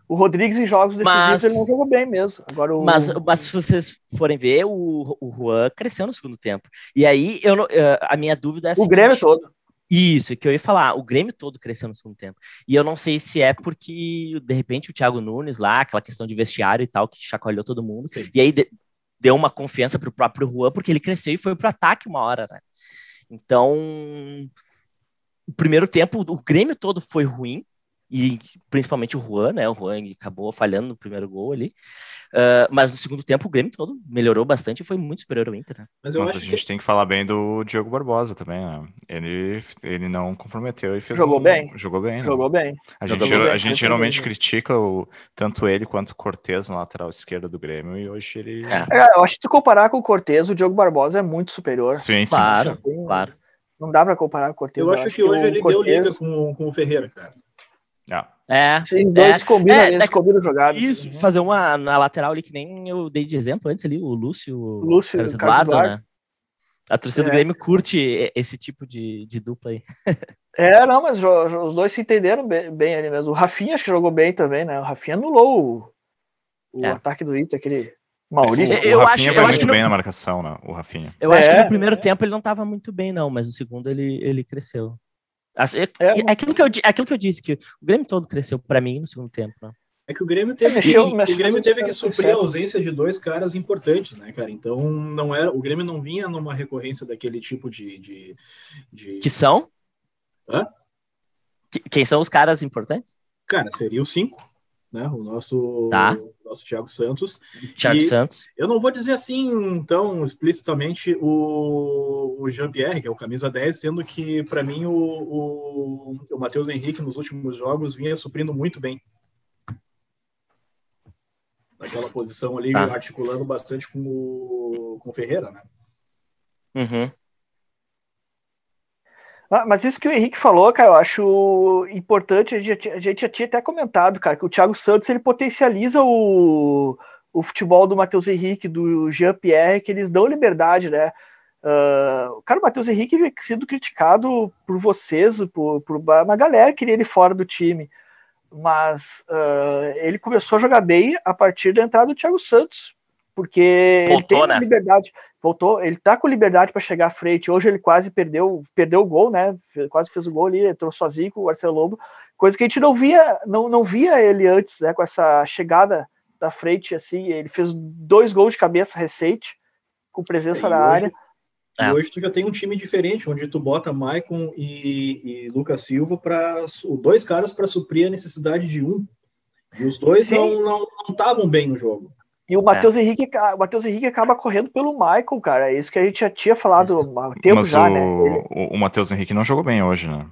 o Rodrigues em jogos decisivos mas, ele não jogou bem mesmo agora o... mas, mas se vocês forem ver o, o Juan cresceu no segundo tempo e aí eu a minha dúvida é o Grêmio todo isso, que eu ia falar, o Grêmio todo cresceu no segundo tempo. E eu não sei se é porque, de repente, o Thiago Nunes lá, aquela questão de vestiário e tal, que chacoalhou todo mundo. Sim. E aí, de, deu uma confiança para o próprio Juan, porque ele cresceu e foi para o ataque uma hora, né? Então, o primeiro tempo, o Grêmio todo foi ruim, e principalmente o Juan, né? O Juan acabou falhando no primeiro gol ali. Uh, mas no segundo tempo o Grêmio todo melhorou bastante e foi muito superior ao Inter. Né? Mas, mas a gente que... tem que falar bem do Diogo Barbosa também, né? Ele, ele não comprometeu e fez Jogou um... bem. Jogou bem. Né? Jogou bem. A gente, Jogou a bem. gente geralmente bem. critica o, tanto ele quanto o Cortez na lateral esquerda do Grêmio e hoje ele. É. É, eu acho que se comparar com o Cortez, o Diogo Barbosa é muito superior. Sim, sim. Claro, sim. claro. Não dá para comparar com o Cortez. Eu, eu acho, que, que hoje ele Cortez... deu liga com, com o Ferreira, cara. Ah. É. Sim, os dois é, combinam, é, eles combinam jogadas. Isso, uhum. fazer uma na lateral ali, que nem eu dei de exemplo antes ali, o Lúcio, Lúcio Carlos Eduardo, Eduardo, né? A torcida é. do Grêmio curte esse tipo de, de dupla aí. é, não, mas os dois se entenderam bem, bem ali mesmo. O Rafinha acho que jogou bem também, né? O Rafinha anulou o, o é. ataque do Inter, aquele Maurício. O, o Rafinha acho, vai muito bem no... na marcação, né? O Rafinha. Eu acho que no é. primeiro tempo ele não estava muito bem, não, mas no segundo ele, ele cresceu. Assim, é, é, aquilo que eu, aquilo que eu disse, que o Grêmio todo cresceu para mim no segundo tempo. Né? É que o Grêmio teve, mexeu, que, mexeu, o Grêmio teve que suprir a ausência de dois caras importantes, né, cara? Então não era, o Grêmio não vinha numa recorrência daquele tipo de. de, de... Que são? Hã? Que, quem são os caras importantes? Cara, seria o cinco, né? O nosso. Tá nosso Thiago Santos. Thiago e Santos. Eu não vou dizer assim tão explicitamente o, o Jean-Pierre, que é o camisa 10, sendo que, para mim, o, o, o Matheus Henrique nos últimos jogos vinha suprindo muito bem. Naquela posição ali, tá. articulando bastante com o, com o Ferreira, né? Uhum. Ah, mas isso que o Henrique falou, cara, eu acho importante. A gente, a gente já tinha até comentado, cara, que o Thiago Santos ele potencializa o, o futebol do Matheus Henrique, do Jean-Pierre, que eles dão liberdade, né? Uh, cara, o Matheus Henrique vem sido criticado por vocês, por, por uma galera que queria ele fora do time. Mas uh, ele começou a jogar bem a partir da entrada do Thiago Santos, porque Voltou, ele tem né? liberdade voltou, ele tá com liberdade para chegar à frente. Hoje ele quase perdeu, perdeu o gol, né? Quase fez o gol ali, entrou sozinho com o Marcelo Lobo, coisa que a gente não via, não, não via ele antes, né? Com essa chegada da frente, assim, ele fez dois gols de cabeça recente, com presença na área. E é. hoje tu já tem um time diferente, onde tu bota Maicon e, e Lucas Silva para dois caras para suprir a necessidade de um. E os dois Sim. não estavam não, não bem no jogo. E o Matheus é. Henrique, o Matheus Henrique acaba correndo pelo Michael, cara. É isso que a gente já tinha falado há tempo Mas já, o, né? Ele... O, o Matheus Henrique não jogou bem hoje, né?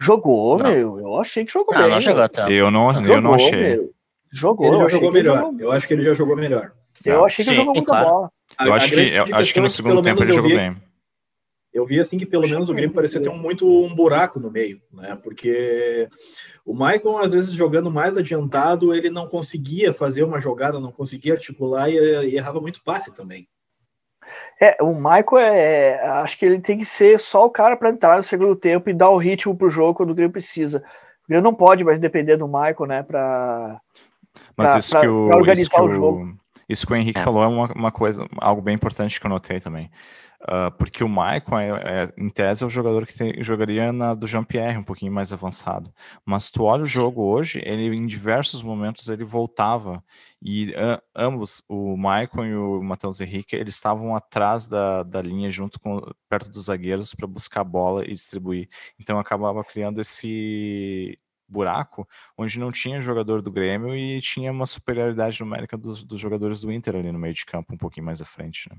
Jogou, não. meu. Eu achei que jogou não, bem. Não jogou tanto. Eu não, jogou, eu não achei. Meu. Jogou. Ele já jogou melhor. Jogou... Eu acho que ele já jogou melhor. Eu achei que Sim, jogou muita claro. bola. Eu a, acho, a que, eu acho que no segundo tempo ele jogou vi, bem. Eu vi assim que pelo menos o Grêmio parecia ter um, muito um buraco no meio, né? Porque o Maicon, às vezes, jogando mais adiantado, ele não conseguia fazer uma jogada, não conseguia articular e, e errava muito passe também. É, o Michael é, é. Acho que ele tem que ser só o cara para entrar no segundo tempo e dar o ritmo pro jogo quando o Grêmio precisa. O Grêmio não pode mais depender do Michael, né? Para organizar isso que o jogo. Isso que o Henrique é. falou é uma, uma coisa, algo bem importante que eu notei também. Uh, porque o Maicon, é, é, em tese, é o jogador que tem, jogaria na do Jean-Pierre, um pouquinho mais avançado. Mas tu olha o jogo hoje, ele em diversos momentos ele voltava. E uh, ambos, o Maicon e o Matheus Henrique, eles estavam atrás da, da linha, junto com perto dos zagueiros, para buscar a bola e distribuir. Então acabava criando esse buraco onde não tinha jogador do Grêmio e tinha uma superioridade numérica dos, dos jogadores do Inter ali no meio de campo, um pouquinho mais à frente. Né?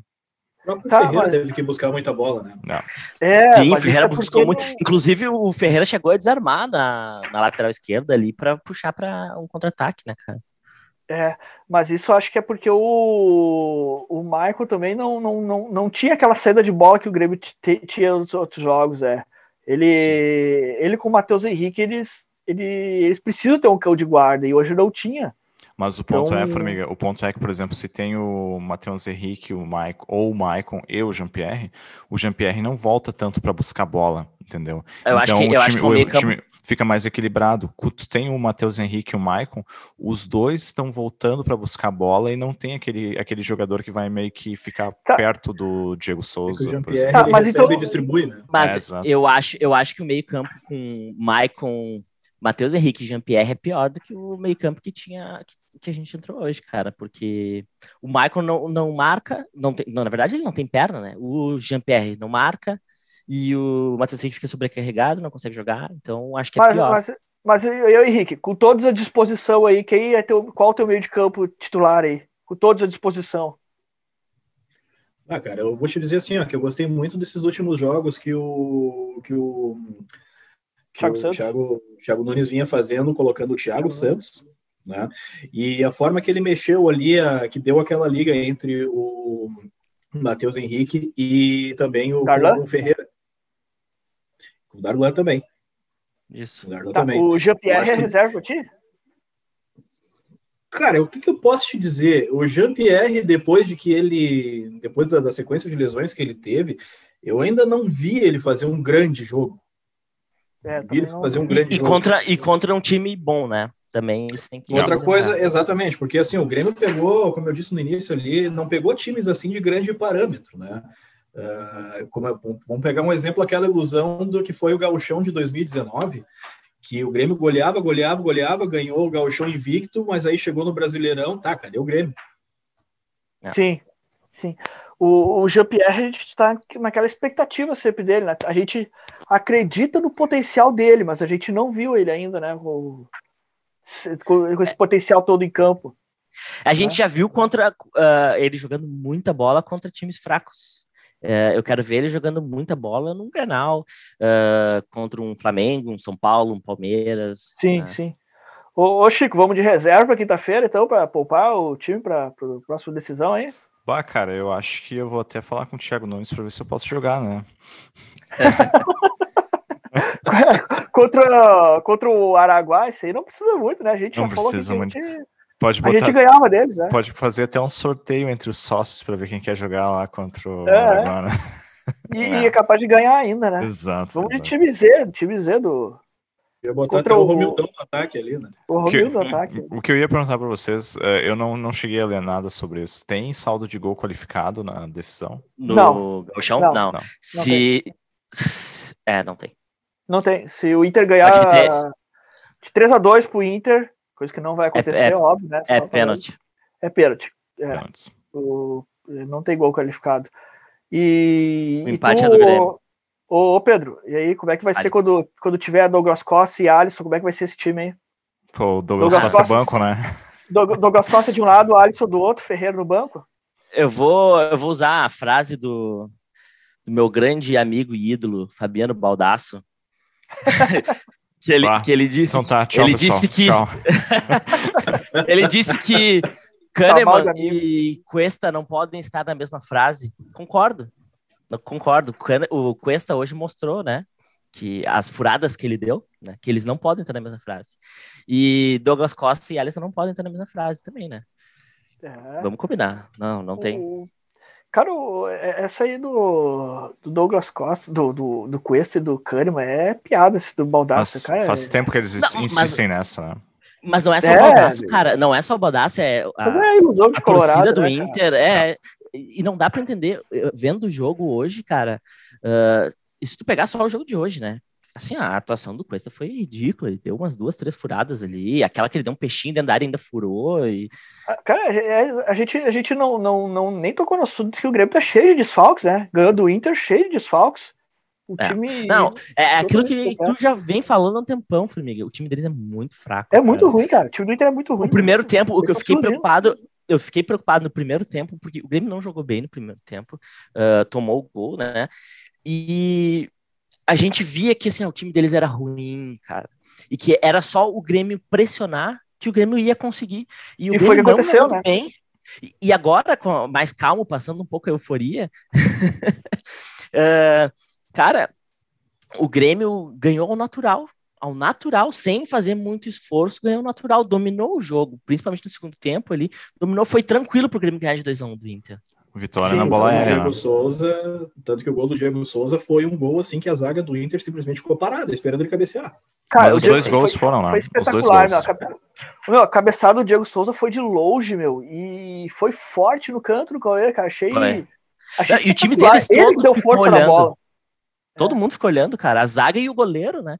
Próprio tá, Ferreira mas... teve que buscar muita bola, né? Não. É, Sim, o Ferreira é buscou muito. Inclusive, o Ferreira chegou a desarmar na, na lateral esquerda ali para puxar para um contra-ataque, né, cara? É, mas isso acho que é porque o, o Michael também não, não, não, não tinha aquela saída de bola que o Grêmio tinha nos outros jogos, é. Ele, ele com o Matheus Henrique, eles, ele, eles precisam ter um cão de guarda, e hoje não tinha. Mas o ponto é, então... é, Formiga, o ponto é que, por exemplo, se tem o Matheus Henrique, o Mike, ou o Maicon e o Jean-Pierre, o Jean-Pierre não volta tanto para buscar bola, entendeu? Eu então, acho que, o time, acho que o, o time fica mais equilibrado. Tu tem o Matheus Henrique e o Maicon, os dois estão voltando para buscar bola e não tem aquele, aquele jogador que vai meio que ficar tá. perto do Diego Souza. É tá, mas então... distribui, né? Mas é, eu, acho, eu acho que o meio-campo com Maicon Matheus Henrique e Jean-Pierre é pior do que o meio-campo que tinha que, que, a gente entrou hoje, cara, porque o Michael não, não marca, não tem, não, na verdade ele não tem perna, né? O Jean-Pierre não marca e o Matheus Henrique fica sobrecarregado, não consegue jogar, então acho que é mas, pior. Mas, mas eu, Henrique, com todos à disposição aí, quem é teu, qual é o teu meio de campo titular aí? Com todos à disposição. Ah, cara, eu vou te dizer assim, ó, que eu gostei muito desses últimos jogos que o que o Thiago, Santos. Thiago, Thiago Nunes vinha fazendo, colocando o Thiago, Santos, né? E a forma que ele mexeu ali, a, que deu aquela liga entre o Matheus Henrique e também o, o Ferreira. O Darlan também. Isso. O, Darlan tá, também. o Jean-Pierre é reserva ti? Cara, o que, que, eu posso te dizer? O Jean-Pierre, depois de que ele. Depois da, da, sequência de lesões que ele teve, eu ainda não vi ele fazer um grande jogo. É, fazer um grande e, jogo. contra e contra um time bom, né? Também isso tem que Outra coisa, exatamente, porque assim, o Grêmio pegou, como eu disse no início ali, não pegou times assim de grande parâmetro, né? Uh, como, vamos pegar um exemplo, aquela ilusão do que foi o gauchão de 2019, que o Grêmio goleava, goleava, goleava, ganhou o gauchão invicto, mas aí chegou no Brasileirão, tá, cadê o Grêmio? É. Sim, sim. O, o Jean-Pierre, a gente está naquela expectativa sempre dele, né? A gente acredita no potencial dele, mas a gente não viu ele ainda, né? O, com esse potencial todo em campo. A gente né? já viu contra uh, ele jogando muita bola contra times fracos. Uh, eu quero ver ele jogando muita bola num Grenal, uh, contra um Flamengo, um São Paulo, um Palmeiras. Sim, né? sim. Ô, ô, Chico, vamos de reserva quinta-feira, então, para poupar o time para a próxima decisão aí? Bah, cara, eu acho que eu vou até falar com o Thiago Nunes para ver se eu posso jogar, né? contra, contra o Araguai, isso aí não precisa muito, né? A gente não já precisa falou que a gente, Pode botar, a gente ganhava deles, né? Pode fazer até um sorteio entre os sócios para ver quem quer jogar lá contra o é, Araguai, né? E, é. e, é capaz de ganhar ainda, né? Exato. Vamos de time Z, time Z do, ia botar Contra até o, o Romildão no ataque ali, né? O Romildão no ataque. O que eu ia perguntar para vocês, é, eu não, não cheguei a ler nada sobre isso. Tem saldo de gol qualificado na decisão? No não. Gauchão? Não. não. não. Se... é, não tem. Não tem. Se o Inter ganhar ter... de 3 a 2 pro Inter, coisa que não vai acontecer, é, é óbvio, né? É pênalti. É pênalti. É. O... Não tem gol qualificado. E. O empate tu... é do Grêmio. Ô, Pedro, e aí, como é que vai Ali. ser quando, quando tiver Douglas Costa e Alisson? Como é que vai ser esse time aí? Pô, o Douglas, Douglas Costa, Costa banco, né? Douglas Costa de um lado, Alisson do outro, Ferreira no banco? Eu vou, eu vou usar a frase do, do meu grande amigo e ídolo, Fabiano Baldasso. que, ele, que ele disse, então tá, tchau, ele pessoal. disse que ele disse que Kahneman e Cuesta não podem estar na mesma frase. Concordo. Eu concordo. O Cuesta hoje mostrou, né? Que as furadas que ele deu, né? Que eles não podem estar na mesma frase. E Douglas Costa e Alisson não podem estar na mesma frase também, né? É. Vamos combinar. Não, não tem. O... Cara, é, essa aí do, do Douglas Costa, do, do, do Cuesta e do Kahneman é piada esse do Baldassi, cara. Faz é... tempo que eles não, insistem mas... nessa, né? Mas não é só é, o Baldaço, cara. Não é só o Baldaço, é a, mas é ilusão de a Colorado, torcida do né, Inter. Cara? É, e não dá para entender, vendo o jogo hoje, cara, uh, se tu pegar só o jogo de hoje, né? Assim, a atuação do Cuesta foi ridícula. Ele deu umas duas, três furadas ali. Aquela que ele deu um peixinho dentro da área ainda furou. E... Cara, a gente, a gente não, não, não nem tocou no assunto que o Grêmio tá cheio de desfalques, né? Ganhou do Inter cheio de desfalques. O é. time. Não, é, é aquilo que tu já vem falando há um tempão, Formiga. O time deles é muito fraco. É cara. muito ruim, cara. O time do Inter é muito ruim. O primeiro tempo, o que eu fiquei preocupado eu fiquei preocupado no primeiro tempo, porque o Grêmio não jogou bem no primeiro tempo, uh, tomou o gol, né? E a gente via que assim, o time deles era ruim, cara. E que era só o Grêmio pressionar que o Grêmio ia conseguir. E o E Grêmio foi o que aconteceu, né? bem. E- agora, com mais calmo, passando um pouco a euforia, eh, cara, o Grêmio ganhou ao natural. Ao natural, sem fazer muito esforço, ganhou ao natural, dominou o jogo, principalmente no segundo tempo ali. Dominou, foi tranquilo pro Grêmio ganhar de 2x1 do Inter. Vitória Sim, na O bola aérea. Diego né? Souza, tanto que o gol do Diego Souza foi um gol assim que a zaga do Inter simplesmente ficou parada, esperando ele cabecear. Cara, Mas o os dois foi- gols foi- foram lá. Foi Os dois espetacular, gols. meu. A cabe- Meu, a cabeçada do Diego Souza foi de longe, meu. E foi forte no canto do goleiro, cara. Achei. Achei E o time deles Ele todo deu ficou força na bola. Todo mundo ficou olhando, cara. A zaga e o goleiro, né?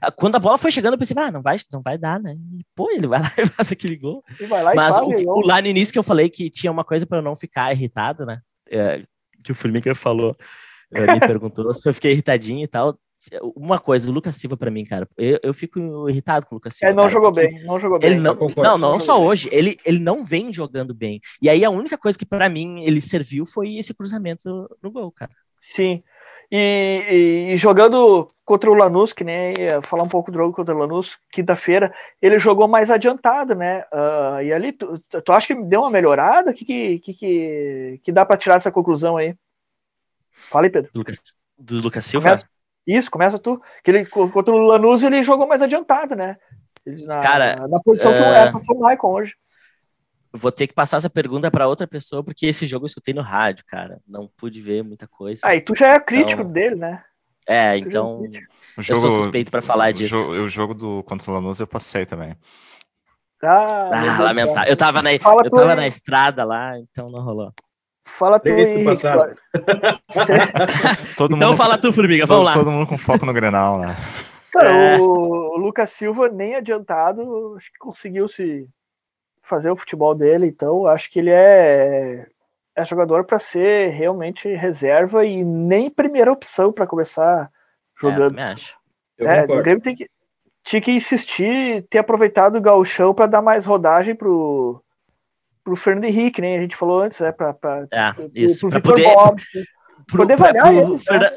Ah, Quando a bola foi chegando, eu pensei, ah, não vai, não vai dar, né? E, pô, ele vai lá e faz aquele gol. E vai lá Mas e o, o lá no início que eu falei que tinha uma coisa para eu não ficar irritado, né? É, que o Formiga falou, eh, me perguntou se eu fiquei irritadinho e tal. Uma coisa, o Lucas Silva pra mim, cara, eu, eu fico irritado com o Lucas Silva. Ele não cara, jogou bem, não jogou bem. Ele não, não, não só hoje, ele, ele não vem jogando bem. E aí a única coisa que pra mim ele serviu foi esse cruzamento no gol, cara. Sim. E, e- e jogando contra o Lanús, que nem ia falar um pouco do jogo contra o Lanús, quinta-feira, ele jogou mais adiantado, né? Ah, e ali, tu, tu- acha que deu uma melhorada? O que, que, que, que, que dá pra tirar essa conclusão aí? Fala aí, Pedro. Do Lucas, do Lucas Silva. Começa, isso, começa tu. Que ele, co- contra o Lanús ele jogou mais adiantado, né? Ele, na, Cara, na posição que é- era ser o Maicon hoje. Vou ter que passar essa pergunta pra outra pessoa, porque esse jogo eu escutei no rádio, cara. Não pude ver muita coisa. Aí tu já é crítico Então, dele, né? é, tu é então. O eu sou suspeito pra falar o disso. jogo- O jogo do contra o Lanús eu passei também. Ah, Ah, lamentável. Eu tava, na, Fala eu tava aí. na estrada lá, então não rolou. Fala tu, Henrique. Todo Então mundo, fala tu, Formiga, todo, vamos lá. todo mundo com foco no Grenal, né? Cara, É. o Lucas Silva nem adiantado, acho que conseguiu se fazer o futebol dele, então acho que ele é, é jogador para ser realmente reserva e nem primeira opção para começar É, jogando. acho. Eu É, o. Grêmio tem que, tinha que insistir, ter aproveitado o gauchão para dar mais rodagem pro, pro Fernando Henrique, nem a gente falou antes, né? Pra, É, pro, isso. pro Vitor poder, Borges. pro, poder pra- variar pro eles, né?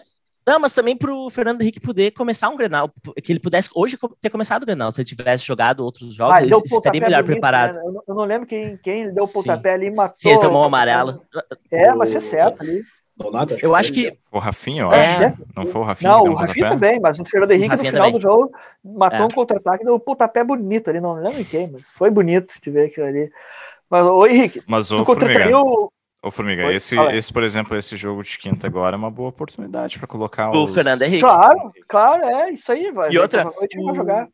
Não, mas também pro Fernando Henrique poder começar um Grenal, que ele pudesse hoje ter começado o Grenal, se ele tivesse jogado outros jogos, Ah, ele o estaria melhor bonito, preparado. né? Eu, não, eu não lembro quem, quem ele deu o pontapé ali e matou. Sim, ele tomou um amarelo. É, mas fez certo ali. Donato, Eu foi acho ele. que Foi o Rafinha, eu É. acho. Não foi o Rafinha Não, que deu o Rafinha pontapé? também, mas o Fernando Henrique no final também. do jogo matou É. um contra-ataque, deu um pontapé bonito ali, não lembro em quem, mas foi bonito de ver aquilo ali. Mas, ô Henrique, Mas tu o Formiga, contrataria o. ô, Formiga Oi, esse, esse, por exemplo, esse jogo de quinta agora é uma boa oportunidade para colocar O os... Fernando Henrique. Claro, claro, é isso aí. Vai, E outra, provavelmente ele o- vai jogar.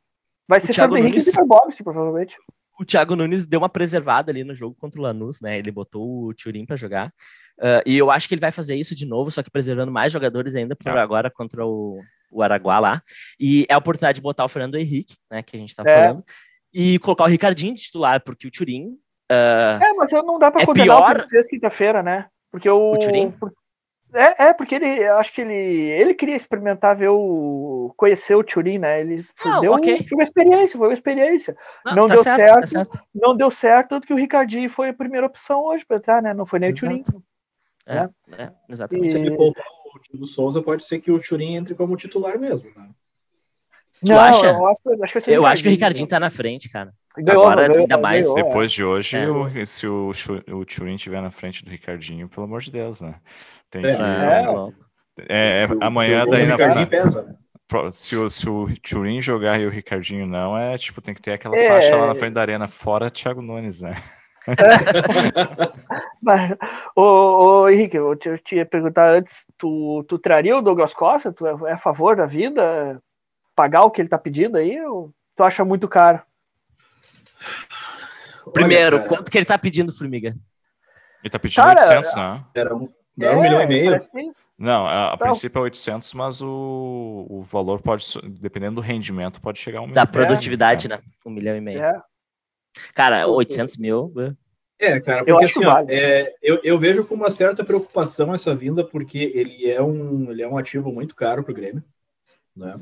Vai ser Fernando Henrique e Nunes- Vitor Bobbs, provavelmente. o Thiago Nunes deu uma preservada ali no jogo contra o Lanús, né? Ele botou o Turim para jogar. Ah, e eu acho que ele vai fazer isso de novo, só que preservando mais jogadores ainda por É. agora contra o, o Araguá lá. E é a oportunidade de botar o Fernando Henrique, né? Que a gente tá É. falando. E colocar o Ricardinho de titular, porque o Turim. Ah, É, mas eu não dá pra É condenar o pior- ele fez quinta-feira, né? Porque o. O É, é, porque ele, acho que ele, ele queria experimentar ver o. conhecer o Turin, né? Ele foi, Ah, deu, ok. foi uma experiência, foi uma experiência. Não tá deu tá certo. Não deu certo, tanto que o Ricardinho foi a primeira opção hoje pra entrar, né? Não foi nem o Turin. Exato. É, é, exatamente. Se ele E- poupar o Diego Souza, pode ser que o Churin entre como titular mesmo. Né? Tu Não, acha? eu acho, que- acho que Eu acho que o Ricardinho tá na frente, cara. Ganhou, agora, ganhou, ainda mais. ganhou, é. Depois de hoje, É. o- se o, o Turin estiver na frente do Ricardinho, pelo amor de Deus, né? Tem É. que... É. É, é, O- amanhã o daí na frente. pesa, né? Se o, se o Turin jogar e o Ricardinho não, é tipo, tem que ter aquela É. faixa lá na frente da arena, fora Thiago Nunes, né? Mas, ô, ô, Henrique, eu te, eu te ia perguntar antes, tu, tu traria o Douglas Costa? Tu é, é a favor da vida? Pagar o que ele tá pedindo aí? Ou tu acha muito caro? Primeiro, Olha, quanto que ele tá pedindo, Formiga? Ele tá pedindo Cara, 800, né? Era um, era um milhão e meio. É, que é. Não, a, a Não. princípio é 800, mas o, o valor pode, dependendo do rendimento, pode chegar a um Da milhão. produtividade, né? Um milhão e meio. É. Cara, 800 mil. É, cara, Eu porque acho assim, ó, válido. é, eu, eu vejo com uma certa preocupação essa vinda, porque ele é um, ele é um ativo muito caro para o Grêmio, né?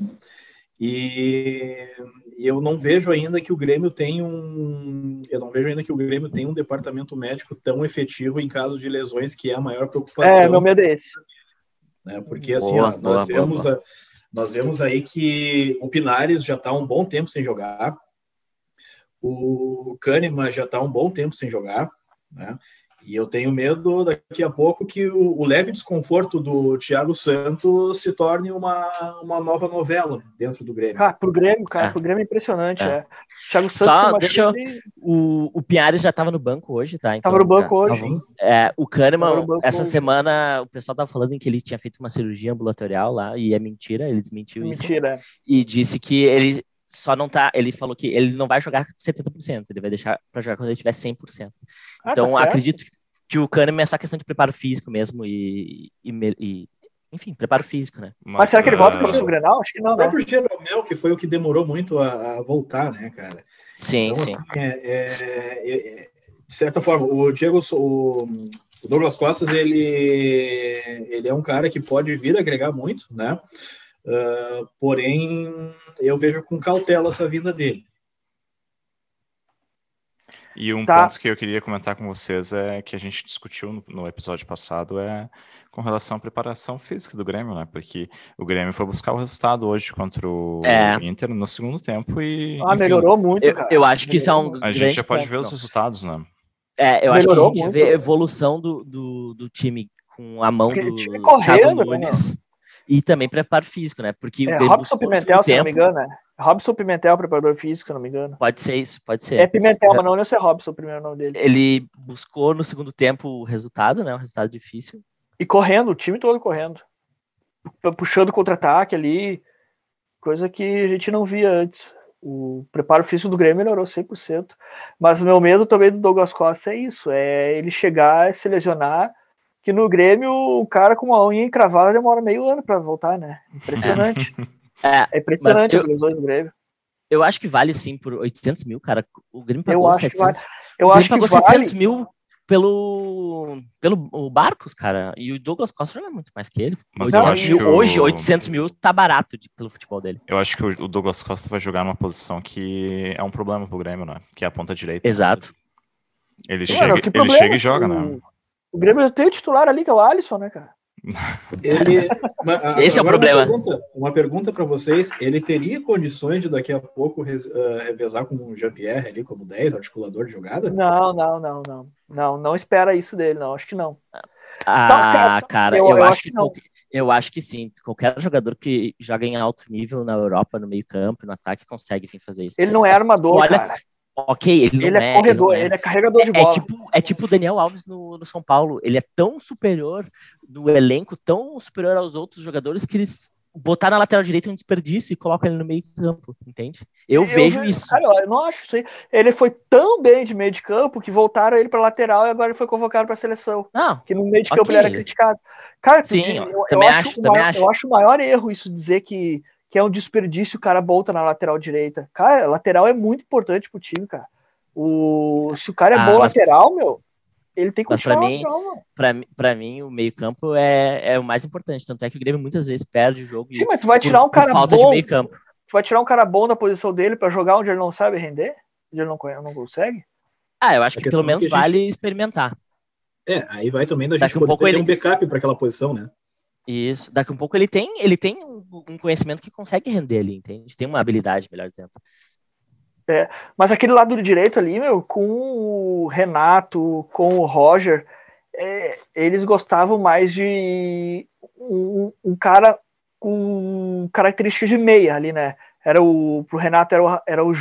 E, eu não vejo ainda que o Grêmio tem um eu não vejo ainda que o Grêmio tem um departamento médico tão efetivo em caso de lesões que é a maior preocupação. É, meu medo é esse. Né? Porque assim, boa, ó, nós boa, vemos boa. A, nós vemos aí que o Pinares já está um bom tempo sem jogar. O Kahneman já está um bom tempo sem jogar, né? E eu tenho medo daqui a pouco que o, o, leve desconforto do Thiago Santos se torne uma, uma nova novela dentro do Grêmio. Cara, pro Grêmio, cara, é. pro Grêmio é impressionante, é. é. Thiago Santos. Só deixa eu... o, o Piares já estava no banco hoje, tá? Então, tava no banco hoje. É, o Kahneman, essa hoje. semana, o pessoal tava falando em que ele tinha feito uma cirurgia ambulatorial lá, e é mentira, ele desmentiu mentira. isso. Mentira. E disse que ele só não tá. Ele falou que ele não vai jogar 70%, ele vai deixar para jogar quando ele tiver 100%. Ah, tá então, tá acredito que o Kahneman é só questão de preparo físico mesmo e, e, e enfim, preparo físico, né? Mas, Mas será que ele volta para o Grenal? Acho que não, O próprio né? Jeromel, que foi o que demorou muito a, a voltar, né, cara? Sim, então, sim. Assim, é, é, é, de certa forma, o Diego, o, o, Douglas Costas, ele, ele é um cara que pode vir agregar muito, né? Uh, porém, eu vejo com cautela essa vinda dele. E um tá. ponto que eu queria comentar com vocês é que a gente discutiu no, no, episódio passado é com relação à preparação física do Grêmio, né? Porque o Grêmio foi buscar o resultado hoje contra o é. Inter no segundo tempo e. Ah, enfim, melhorou muito, eu, eu, acho que isso é um. A gente já pode ponto, ver os resultados, né? É, eu melorou acho que a gente muito. vê a evolução do, do, do time com a mão Porque do time correndo, Thiago né, Nunes. Né? E também preparo físico, né? Porque é, Robson Pimentel, se tempo, não me engano, né? Robson Pimentel, preparador físico, se não me engano. Pode ser isso, pode ser. É Pimentel, mas não deve ser Robson o primeiro nome dele. Ele buscou no segundo tempo o resultado, né? Um resultado difícil. E correndo, o time todo correndo. Puxando contra-ataque ali, coisa que a gente não via antes. O preparo físico do Grêmio melhorou 100%. Mas o meu medo também do Douglas Costa é isso: é ele chegar, se lesionar que no Grêmio o cara com uma unha encravada demora meio ano para voltar, né? Impressionante. É, é impressionante eu, as lesões do Grêmio. Eu acho que vale sim por 800 mil, cara. O Grêmio pagou eu acho 700. Que vale. Eu acho pagou que 700 vale... mil pelo, pelo o Barcos, cara. E o Douglas Costa joga muito mais que ele. Mas 800 mil, hoje, 800 mil tá barato de, pelo futebol dele. Eu acho que o Douglas Costa vai jogar numa posição que é um problema pro Grêmio, né? Que é a ponta direita. Exato. Ele, chega, ele chega e joga, né? O Grêmio tem o titular ali, que é o Alisson, né, cara? Ele, Esse é o problema. Uma pergunta, para vocês: ele teria condições de daqui a pouco uh, revezar com o Jean-Pierre ali como 10, articulador de jogada? Não, não, não, não. Não, não espera isso dele, não. Acho que não. Ah, cara, eu, eu, eu acho, que, que eu acho que sim. Qualquer jogador que joga em alto nível na Europa, no meio-campo, no ataque, consegue vir fazer isso. Ele não é armador, Olha, cara. Ok, ele, ele é, é, corredor, ele, é. ele é carregador de é, é bola. É tipo, é tipo o Daniel Alves no, no, São Paulo. Ele é tão superior no elenco, tão superior aos outros jogadores que eles botar na lateral direita é um desperdício e colocam ele no meio campo, entende? Eu, eu vejo isso. Cara, eu não acho isso aí. Ele foi tão bem de meio de campo que voltaram ele para lateral e agora ele foi convocado para a seleção. Não, que no meio de okay. campo ele era criticado. Cara, Sim, eu, também, eu acho, acho, também maior, acho. eu acho o maior erro isso dizer que, que é um desperdício o cara volta na lateral direita. Cara, lateral é muito importante pro time, cara. O, se o cara é ah, bom mas... lateral, meu, ele tem que Mas para mim, para para mim, o meio-campo é, é o mais importante. Tanto é que o Grêmio muitas vezes perde o jogo. Sim, mas tu vai tirar por, um cara falta bom. de meio-campo. Tu vai tirar um cara bom da posição dele para jogar onde ele não sabe render? Onde ele não, não consegue? Ah, eu acho que pelo menos que gente... vale experimentar. É, aí vai também da gente Daqui um pouco ter ele... um backup para aquela posição, né? Isso. Daqui um pouco ele tem, ele tem um conhecimento que consegue render ali, entende? Tem uma habilidade, melhor dizendo. É, mas aquele lado direito ali, meu, com o Renato, com o Roger, é, eles gostavam mais de um, um, cara com características de meia ali, né? Era o pro Renato era o, era o,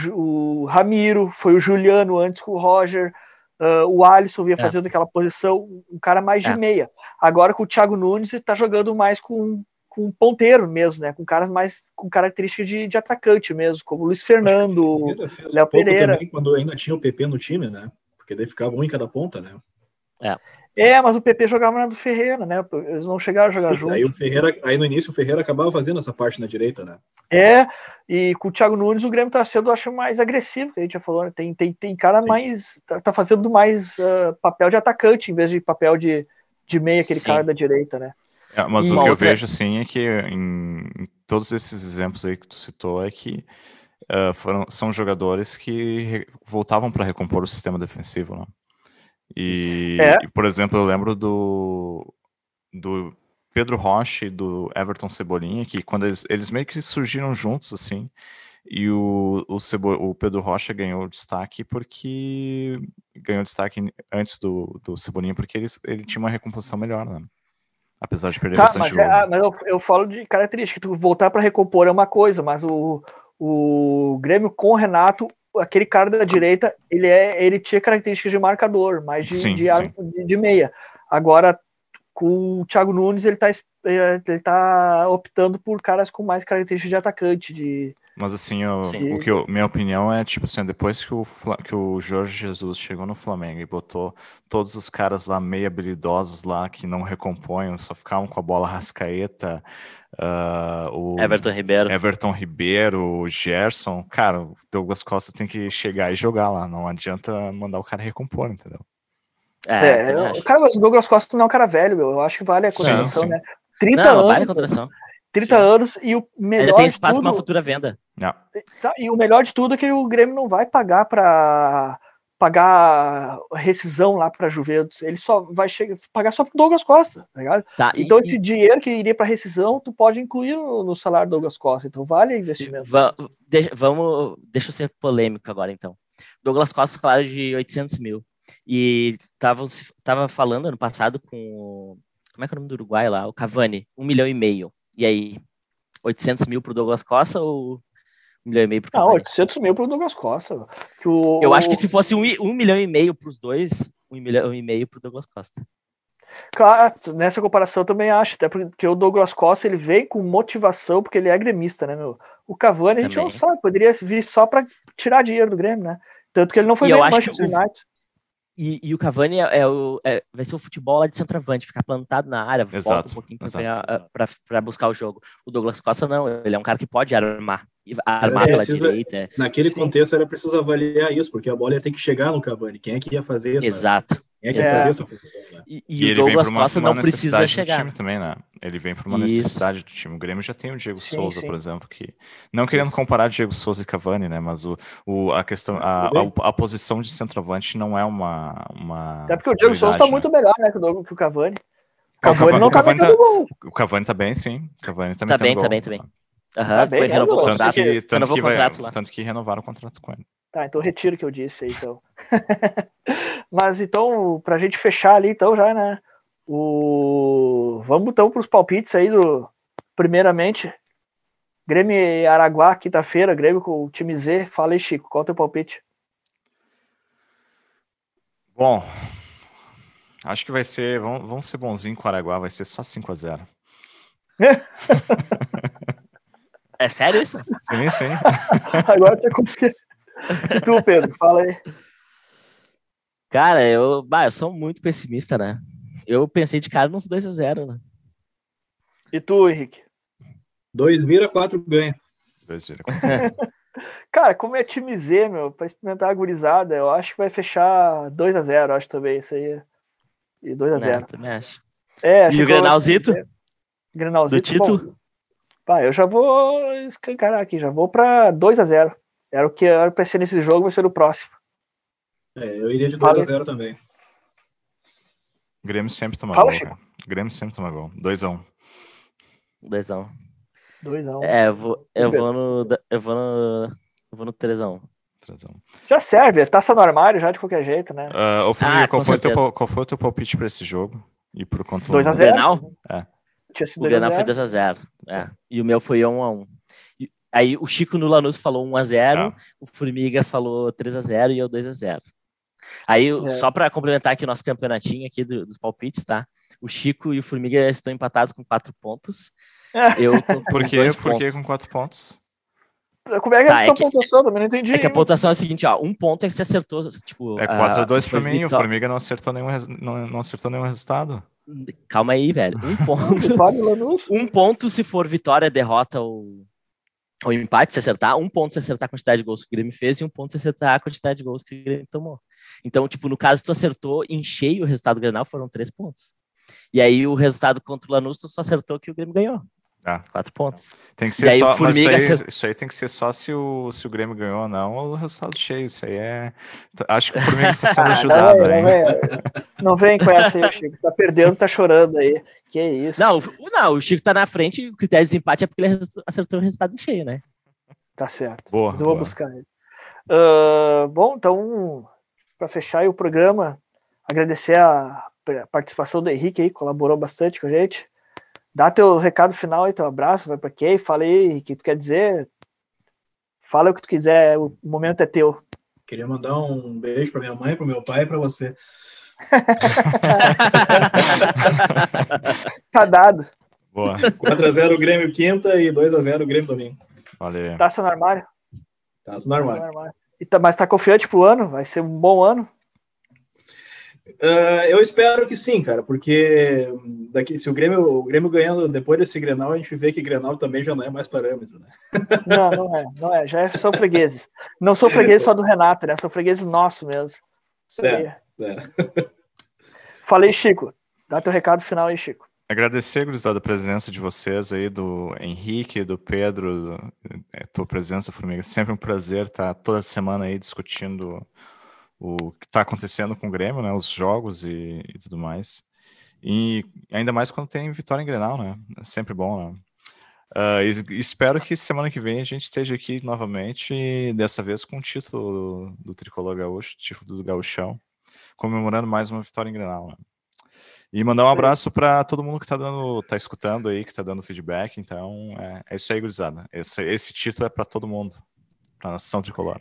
o Ramiro, foi o Juliano antes com o Roger, uh, o Alisson vinha é. fazendo aquela posição, um cara mais de é. meia. Agora com o Thiago Nunes ele tá jogando mais com com ponteiro mesmo, né? Com caras mais com características de, de atacante mesmo, como Luiz Fernando, Léo Pereira. Também, quando ainda tinha o PP no time, né? Porque daí ficava um em cada ponta, né? É. É, mas o PP jogava na do Ferreira, né? Eles não chegaram a jogar Sim, junto. Aí, o Ferreira, aí no início o Ferreira acabava fazendo essa parte na direita, né? É, e com o Thiago Nunes o Grêmio tá sendo, acho, mais agressivo, que a gente já falou, né? Tem, tem, tem cara Sim. mais. Tá, tá, fazendo mais uh, papel de atacante em vez de papel de, de meia, aquele Sim. cara da direita, né? É, mas e o que outra... eu vejo, assim, é que em todos esses exemplos aí que tu citou é que uh, foram, são jogadores que voltavam para recompor o sistema defensivo, né? E, é. e, por exemplo, eu lembro do, do Pedro Rocha e do Everton Cebolinha, que quando eles, eles meio que surgiram juntos, assim, e o, o, Cebo, o Pedro Rocha ganhou destaque porque ganhou destaque antes do, do Cebolinha, porque ele, ele tinha uma recomposição melhor, né? Apesar de perder tá, bastante mas, é, mas eu, eu, falo de característica, tu voltar para recompor é uma coisa, mas o, o Grêmio com o Renato, aquele cara da direita, ele, é, ele tinha características de marcador, mais de, sim, de, sim. de, de meia. Agora, com o Thiago Nunes, ele está ele tá optando por caras com mais características de atacante, de, mas assim, eu, o que eu, minha opinião é, tipo assim, depois que o, que o Jorge Jesus chegou no Flamengo e botou todos os caras lá meio habilidosos lá, que não recompõem, só ficavam com a bola rascaeta, uh, o Everton Ribeiro. Everton Ribeiro, o Gerson, cara, o Douglas Costa tem que chegar e jogar lá, não adianta mandar o cara recompor, entendeu? É, é cara, mas o Douglas Costa não é um cara velho, meu. eu acho que vale a consideração, né? 30 não, anos. Vale a consideração. 30 Sim. anos e o melhor. Ainda tem espaço para uma futura venda. Não. Tá, e o melhor de tudo é que o Grêmio não vai pagar para pagar rescisão lá para Juventus. Ele só vai chegar, pagar só para Douglas Costa, tá ligado? Tá, então e, esse dinheiro que iria para rescisão, tu pode incluir no, no, salário do Douglas Costa. Então vale investimento. Va deixa, vamos, deixa eu ser polêmico agora então. Douglas Costa salário de 800 mil e tava tava falando ano passado com como é que é o nome do Uruguai lá, o Cavani, um milhão e meio. E aí, 800 mil pro Douglas Costa ou um milhão e meio pro Não, 800 mil pro Douglas Costa. O, Eu acho que se fosse um, um milhão e meio pros dois, um milhão e meio pro Douglas Costa. Claro, nessa comparação eu também acho, até porque o Douglas Costa ele vem com motivação, porque ele é gremista, né, meu? O Cavani a gente não sabe, poderia vir só para tirar dinheiro do Grêmio, né? Tanto que ele não foi bem Manchester United. E, e, o Cavani é, é o, é, vai ser o futebol lá de centroavante, ficar plantado na área, exato, volta um pouquinho para buscar o jogo. O Douglas Costa não, ele é um cara que pode armar, armar pela precisa, direita. Naquele Sim. contexto era preciso avaliar isso, porque a bola ia ter que chegar no Cavani. Quem é que ia fazer isso? Exato. Quem é que ia fazer essa função? Né? E, e, e, o Douglas uma, Costa não precisa chegar. Time também, né? Ele vem por uma isso. necessidade do time. O Grêmio já tem o Diego sim, Souza, sim. por exemplo, que não querendo isso. comparar Diego Souza e Cavani, né? Mas o, o a questão, a, a, a, posição de centroavante não é uma, uma Até porque o Diego Souza está né? muito melhor, né, que o, que o Cavani. O Cavani, não tá o Cavani tá, o Cavani tá bem, sim. O Cavani tá, tá bem, tá bem, tá bem. Uhum, tá foi, renovou o contrato. Tanto que, tanto, que vai, contrato lá. tanto que renovaram o contrato com ele. Tá, então retiro o que eu disse aí, então. Mas então, pra gente fechar ali, então, já, né? O... Vamos então para os palpites aí do. Primeiramente, Grêmio e Araguá, quinta-feira, Grêmio com o time Z. Fala aí, Chico, qual é o teu palpite? Bom, acho que vai ser. Vamos, vamos ser bonzinho com o Araguá, vai ser só 5x0. é sério isso? Sim, sim. Agora você confia. E tu, Pedro, fala aí. Cara, eu, bah, eu sou muito pessimista, né? Eu pensei de cara nos 2x0, né? E tu, Henrique? 2 vira, 4 ganha. 2 vira, 4 Cara, como é time Z, meu, pra experimentar a gurizada, eu acho que vai fechar 2x0, acho também, isso aí. E 2x0. É, também acho. É, e o Grenalzito? Grenalzito. Do título? Pá, eu já vou escancarar aqui, já vou pra 2x0. Era o que era pra ser nesse jogo, vai ser o próximo. É, eu iria de 2x0 também. Grêmio sempre toma Fala, gol, cara. Grêmio sempre toma gol. 2x1. 2x1. 2x1. É, eu vou, eu vou no. Eu vou no. Eu vou no 3x1. 3x1. Já serve, é taça no armário já de qualquer jeito, né? Uh, ô, Formiga, ah, qual, foi teu, qual foi o teu palpite pra esse jogo? E por quanto 2x0? É. Tinha sido o Grenal foi 2x0. É. E o meu foi 1x1. Aí o Chico no Lanús falou 1x0, ah. o Formiga falou 3x0 e eu 2x0. Aí, é. só para complementar aqui o nosso campeonatinho aqui do, dos palpites, tá? O Chico e o Formiga estão empatados com quatro pontos. Eu tô com Por quê? Por que com quatro pontos? Como é que tá, é, é que, pontuação? Também não entendi. É que a pontuação é a seguinte, ó. Um ponto é que você acertou, tipo... É 4x2 pra mim, o Formiga não acertou nenhum, não, não acertou nenhum resultado. Calma aí, velho. Um ponto. um ponto se for vitória, derrota ou o empate se acertar, um ponto se acertar a quantidade de gols que o Grêmio fez e um ponto se acertar a quantidade de gols que o Grêmio tomou. Então, tipo, no caso, tu acertou em cheio o resultado do Grenal, foram três pontos. E aí o resultado contra o Lanús, tu só acertou que o Grêmio ganhou. Ah. Quatro pontos. Tem que ser só. Isso aí, isso, aí, tem que ser só se o, se o Grêmio ganhou ou não, ou o resultado cheio. Isso aí é. Acho que o Formiga está sendo ajudado. não, vem, não, vem, não vem com essa aí, Chico. Tá perdendo, tá chorando aí. Que isso. Não, não, o Chico tá na frente, o critério de desempate é porque ele acertou o resultado cheio, né? Tá certo. Boa. Mas eu vou buscar ele. Uh, bom, então, para fechar o programa, agradecer a participação do Henrique aí, colaborou bastante com a gente. Dá teu recado final aí, teu abraço, vai para quem? Fala aí o que tu quer dizer. Fala o que tu quiser, o momento é teu. Queria mandar um beijo para minha mãe, para meu pai e para você. tá dado. Boa. 4x0 Grêmio quinta e 2x0 Grêmio domingo. Valeu. Taça no armário? Taça no armário. Taça no armário. E tá, mas tá confiante pro ano? Vai ser um bom ano? Uh, eu espero que sim, cara, porque daqui, se o Grêmio, o Grêmio ganhando depois desse Grenal, a gente vê que Grenal também já não é mais parâmetro, né? Não, não é, não é, já é, são fregueses. Não são fregueses só do Renato, né? São fregueses nossos mesmo. É, é. Falei, Chico. Dá teu recado final aí, Chico. Agradecer, gurizada, a presença de vocês aí, do Henrique, do Pedro, a é, tua presença, Formiga. Sempre um prazer estar toda semana aí discutindo o que está acontecendo com o Grêmio, né? Os jogos e, e, tudo mais. E ainda mais quando tem vitória em Grenal, né? É sempre bom, né? Uh, espero que semana que vem a gente esteja aqui novamente, dessa vez com o título do, do Tricolor Gaúcho, título do Gaúchão, comemorando mais uma vitória em Grenal, né? E mandar um abraço para todo mundo que está dando, tá escutando aí, que está dando feedback. Então, é, é, isso aí, gurizada. Esse, esse título é para todo mundo, para a nação tricolor.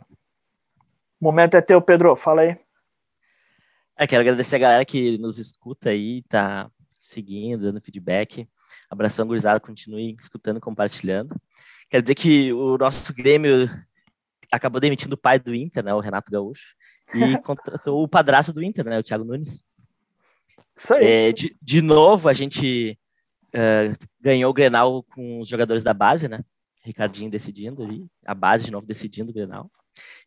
O momento é teu, Pedro. Fala aí. É, quero agradecer a galera que nos escuta aí, tá seguindo, dando feedback. Abração, gurizada. Continue escutando, compartilhando. Quero dizer que o nosso Grêmio acabou demitindo o pai do Inter, né, o Renato Gaúcho, e contratou o padrasto do Inter, né, o Thiago Nunes. Isso aí. É, de, de novo, a gente uh, ganhou o Grenal com os jogadores da base, né? Ricardinho decidindo ali, a base de novo decidindo o Grenal.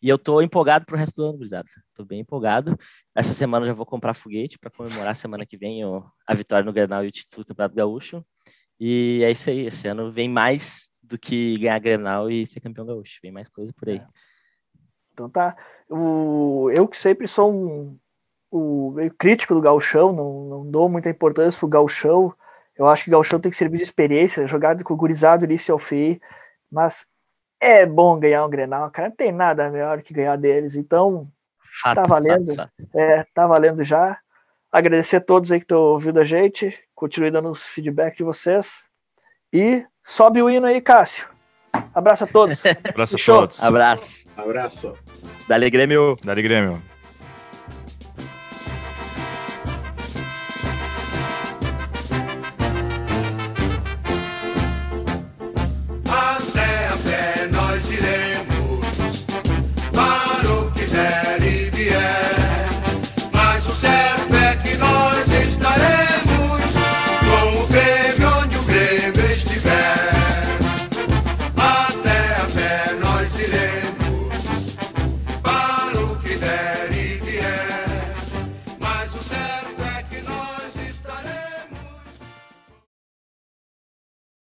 E eu tô empolgado pro resto do ano, gurizada. Tô bem empolgado. Essa semana já vou comprar foguete para comemorar a semana que vem a vitória no Grenal e o título do Campeonato Gaúcho. E é isso aí. Esse ano vem mais do que ganhar Grenal e ser campeão gaúcho. Vem mais coisa por aí. É. Então tá. O, eu que sempre sou um, meio crítico do gauchão, não, não dou muita importância pro gauchão. Eu acho que o gauchão tem que servir de experiência, jogado com o gurizado início ao mas é bom ganhar um Grenal, cara, não tem nada melhor que ganhar deles, então fato, tá valendo, fato, fato. É, tá valendo já. Agradecer a todos aí que estão ouvindo a gente, continue dando os feedback de vocês e sobe o hino aí, Cássio. Abraço a todos. Abraço a todos. Abraço. Abraço. Dale Grêmio. Dale Grêmio.